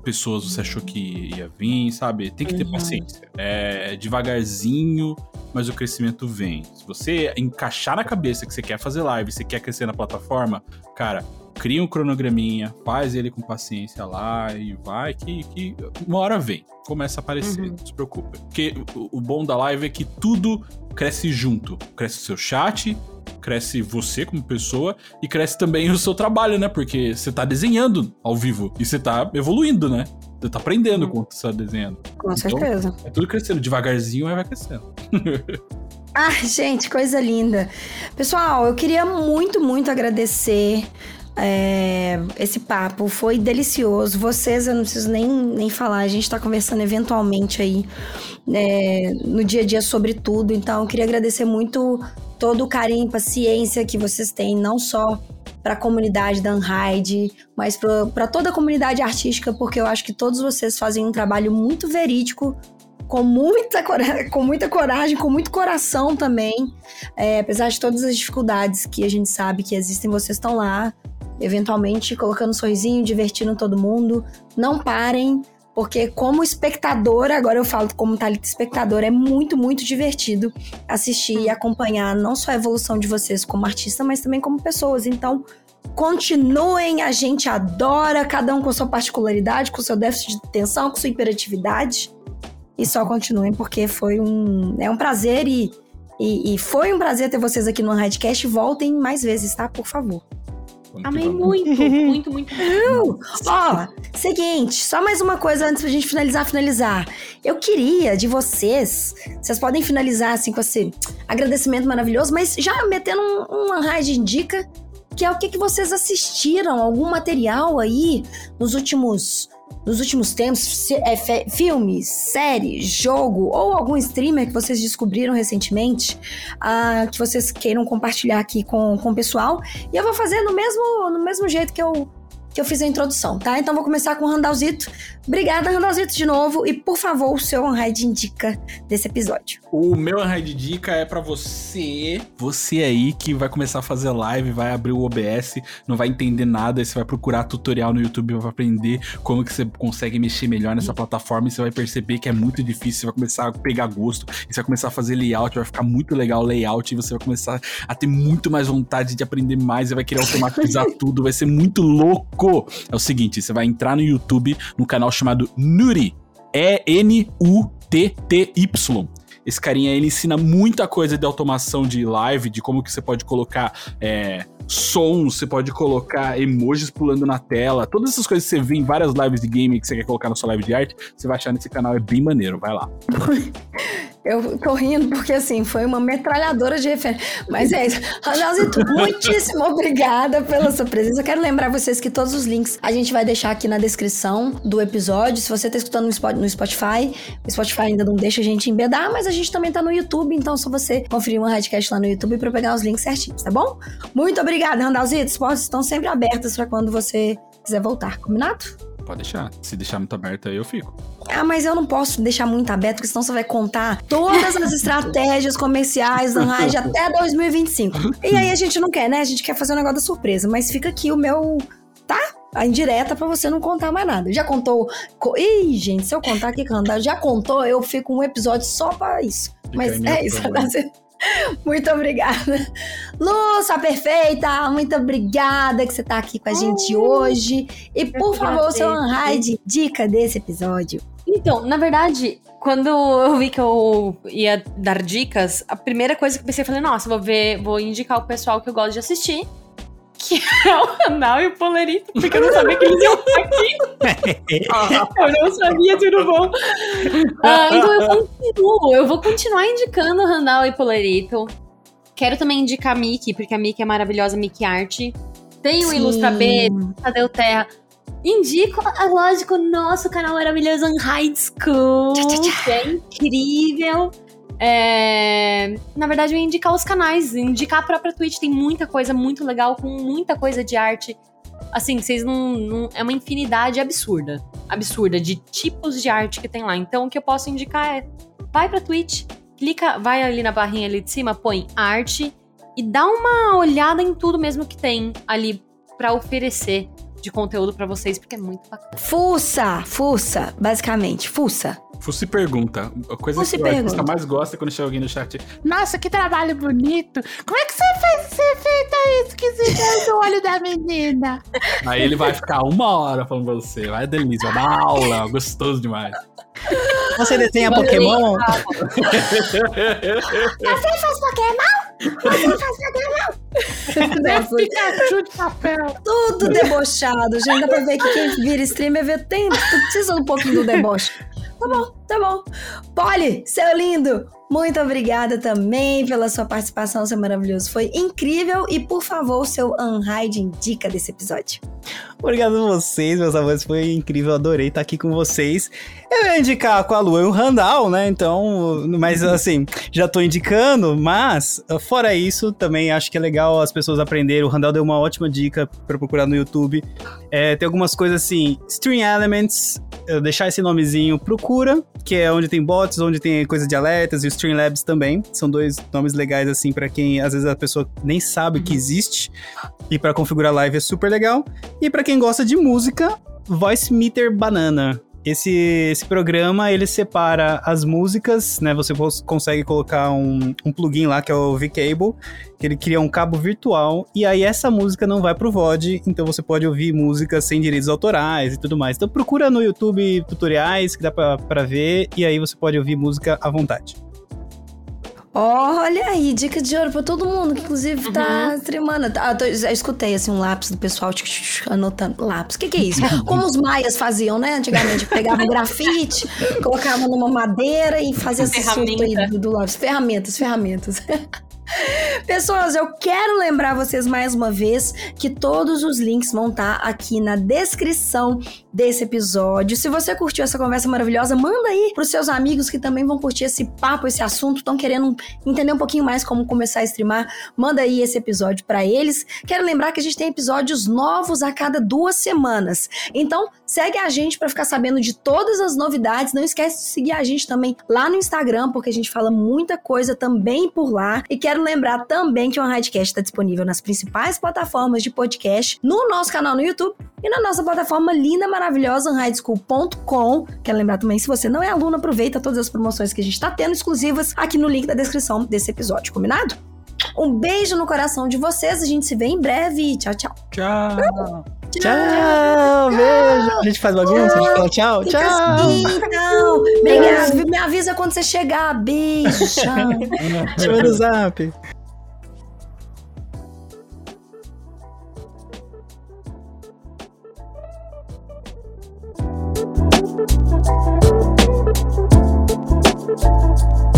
pessoas você achou que ia vir, sabe? Tem que ter Uhum. paciência. É devagarzinho, mas o crescimento vem. Se você encaixar na cabeça que você quer fazer live, você quer crescer na plataforma, cara, cria um cronograminha, faz ele com paciência lá e vai que, que uma hora vem. Começa a aparecer, Uhum. não se preocupe. Porque o, o bom da live é que tudo cresce junto. Cresce o seu chat, cresce você como pessoa e cresce também o seu trabalho, né? Porque você tá desenhando ao vivo e você tá evoluindo, né? Você tá aprendendo quando você tá desenhando. Com Então- certeza. É tudo crescendo devagarzinho, mas vai crescendo. Ah, gente, coisa linda. Pessoal, eu queria muito, muito agradecer é, esse papo. Foi delicioso. Vocês, eu não preciso nem, nem falar. A gente tá conversando eventualmente aí é, no dia a dia sobre tudo. Então, eu queria agradecer muito todo o carinho e paciência que vocês têm, não só para a comunidade da Unhide, mas para toda a comunidade artística, porque eu acho que todos vocês fazem um trabalho muito verídico, com muita, com muita coragem, com muito coração também. É, apesar de todas as dificuldades que a gente sabe que existem, vocês estão lá, eventualmente colocando um sorrisinho, divertindo todo mundo. Não parem, porque como espectadora, agora eu falo como Thalita espectadora, é muito, muito divertido assistir e acompanhar não só a evolução de vocês como artista, mas também como pessoas. Então, continuem, a gente adora, cada um com sua particularidade, com seu déficit de atenção, com sua hiperatividade. E só continuem, porque foi um. É um prazer e, e, e foi um prazer ter vocês aqui no Redcast. Voltem mais vezes, tá? Por favor. Amei muito, muito, muito. Uh, ó, seguinte, só mais uma coisa antes pra gente finalizar, finalizar. Eu queria de vocês, vocês podem finalizar assim com esse agradecimento maravilhoso, mas já metendo um, um raio de indica, que é o que, que vocês assistiram, algum material aí nos últimos nos últimos tempos, é, filmes, série, jogo ou algum streamer que vocês descobriram recentemente, uh, que vocês queiram compartilhar aqui com, com o pessoal. E eu vou fazer no mesmo, no mesmo jeito que eu que eu fiz a introdução, tá? Então vou começar com o Randalzito. Obrigada, Randalzito, de novo. E por favor, o seu on-ride dica desse episódio. O meu on-ride dica é para você, você aí que vai começar a fazer live, vai abrir o OBS, não vai entender nada, você vai procurar tutorial no YouTube, vai aprender como que você consegue mexer melhor nessa plataforma e você vai perceber que é muito difícil, você vai começar a pegar gosto, você vai começar a fazer layout, vai ficar muito legal o layout e você vai começar a ter muito mais vontade de aprender mais, você vai querer automatizar [laughs] tudo, vai ser muito louco é o seguinte: você vai entrar no YouTube, no canal chamado Nuri. E-N-U-T-T-Y. Esse carinha, ele ensina muita coisa de automação de live, de como que você pode colocar é, sons, você pode colocar emojis pulando na tela, todas essas coisas que você vê em várias lives de game que você quer colocar na sua live de arte, você vai achar nesse canal, é bem maneiro, vai lá. [laughs] Eu tô rindo porque, assim, foi uma metralhadora de referência. Mas é isso. Ranalzito, muitíssimo [laughs] obrigada pela sua presença. Eu quero lembrar vocês que todos os links a gente vai deixar aqui na descrição do episódio. Se você tá escutando no Spotify, o Spotify ainda não deixa a gente embedar, mas a gente também tá no YouTube, então é só você conferir uma Redcast lá no YouTube pra pegar os links certinhos, tá bom? Muito obrigada, Randalzito. As portas estão sempre abertas para quando você quiser voltar, combinado? Pode deixar. Se deixar muito aberto aí, eu fico. Ah, mas eu não posso deixar muito aberto, porque senão você vai contar todas as estratégias comerciais [laughs] da Rage até 2025. E aí a gente não quer, né? A gente quer fazer um negócio da surpresa. Mas fica aqui o meu. Tá? A indireta pra você não contar mais nada. Já contou. Ih, gente, se eu contar aqui, Candá, já contou, eu fico um episódio só pra isso. Fica mas é isso. [laughs] Muito obrigada. Lúcia perfeita, muito obrigada que você está aqui com a gente hoje. E por favor, seu Anride, dica desse episódio. Então, na verdade, quando eu vi que eu ia dar dicas, a primeira coisa que eu pensei, eu falei, nossa, vou ver, vou indicar o pessoal que eu gosto de assistir que é o Anal e o Polerito, porque eu não sabia que eles iam estar aqui. [laughs] eu não sabia, tudo bom. Ah, então eu continuo, eu vou continuar indicando o Randall e Polerito. Quero também indicar a Mickey, porque a Mickey é maravilhosa, Mickey Art. Tem o Sim. Ilustra B, Tadeu Terra. Indico, lógico, nosso canal maravilhoso High School, que é incrível. É... Na verdade, eu ia indicar os canais, indicar a própria Twitch. Tem muita coisa muito legal, com muita coisa de arte. Assim, vocês não, não, É uma infinidade absurda. Absurda de tipos de arte que tem lá. Então, o que eu posso indicar é: vai pra Twitch, clica, vai ali na barrinha ali de cima, põe arte e dá uma olhada em tudo mesmo que tem ali para oferecer de conteúdo para vocês, porque é muito bacana. Fuça, fuça, basicamente, fuça. Fosse pergunta. A coisa que o artista mais gosta é quando chega alguém no chat. Nossa, que trabalho bonito. Como é que você fez ser feita isso que se deu no olho da menina? [laughs] Aí ele vai ficar uma hora falando pra você. Vai delícia, vai dar aula. Gostoso demais. Você desenha Pokémon? Você faz Pokémon? Você faz Pokémon? Pikachu de papel. Tudo debochado, gente. Dá pra ver que quem vira streamer vê tem, precisa um pouquinho do deboche. Tá bom, tá bom. Polly, seu lindo, Muito obrigada também pela sua participação, seu maravilhoso. Foi incrível. E, por favor, seu Unhide indica desse episódio. Obrigado a vocês, meus amores. Foi incrível, adorei estar aqui com vocês. Eu ia indicar com a Lua e o Randall, né? Então, mas assim, já tô indicando, mas fora isso, também acho que é legal as pessoas aprenderem. O Randall deu uma ótima dica para procurar no YouTube. É, tem algumas coisas assim, String Elements, deixar esse nomezinho, procura, que é onde tem bots, onde tem coisa de alertas e o Streamlabs também. São dois nomes legais assim para quem às vezes a pessoa nem sabe que existe. E para configurar live é super legal. E para quem gosta de música, Voice Meter Banana. Esse, esse programa, ele separa as músicas, né? Você consegue colocar um, um plugin lá, que é o V-Cable, que ele cria um cabo virtual, e aí essa música não vai pro VOD, então você pode ouvir músicas sem direitos autorais e tudo mais. Então procura no YouTube tutoriais que dá pra, pra ver, e aí você pode ouvir música à vontade. Olha aí, dica de ouro pra todo mundo, que inclusive tá uhum. streamando. Ah, tô, já escutei assim um lápis do pessoal tch, tch, anotando. Lápis, o que, que é isso? Como os maias faziam, né? Antigamente, pegavam grafite, [laughs] colocavam numa madeira e faziam esse surto aí do, do lápis. Ferramentas, ferramentas. [laughs] Pessoas, eu quero lembrar vocês mais uma vez que todos os links vão estar tá aqui na descrição desse episódio. Se você curtiu essa conversa maravilhosa, manda aí pros seus amigos que também vão curtir esse papo, esse assunto, estão querendo entender um pouquinho mais como começar a streamar. Manda aí esse episódio para eles. Quero lembrar que a gente tem episódios novos a cada duas semanas. Então, segue a gente para ficar sabendo de todas as novidades. Não esquece de seguir a gente também lá no Instagram, porque a gente fala muita coisa também por lá. E quero lembrar também que o Radcast está disponível nas principais plataformas de podcast, no nosso canal no YouTube e na nossa plataforma linda, maravilhosa, unhideschool.com. Quero lembrar também, se você não é aluno, aproveita todas as promoções que a gente está tendo exclusivas aqui no link da descrição desse episódio, combinado? Um beijo no coração de vocês, a gente se vê em breve. Tchau, tchau. Tchau. Tchau, tchau beijo. A gente faz bagunça, a gente fala tchau, Fica tchau. Assim, então. Obrigado. Me avisa quando você chegar. Beijo, tchau. [laughs] Te no zap. Thank.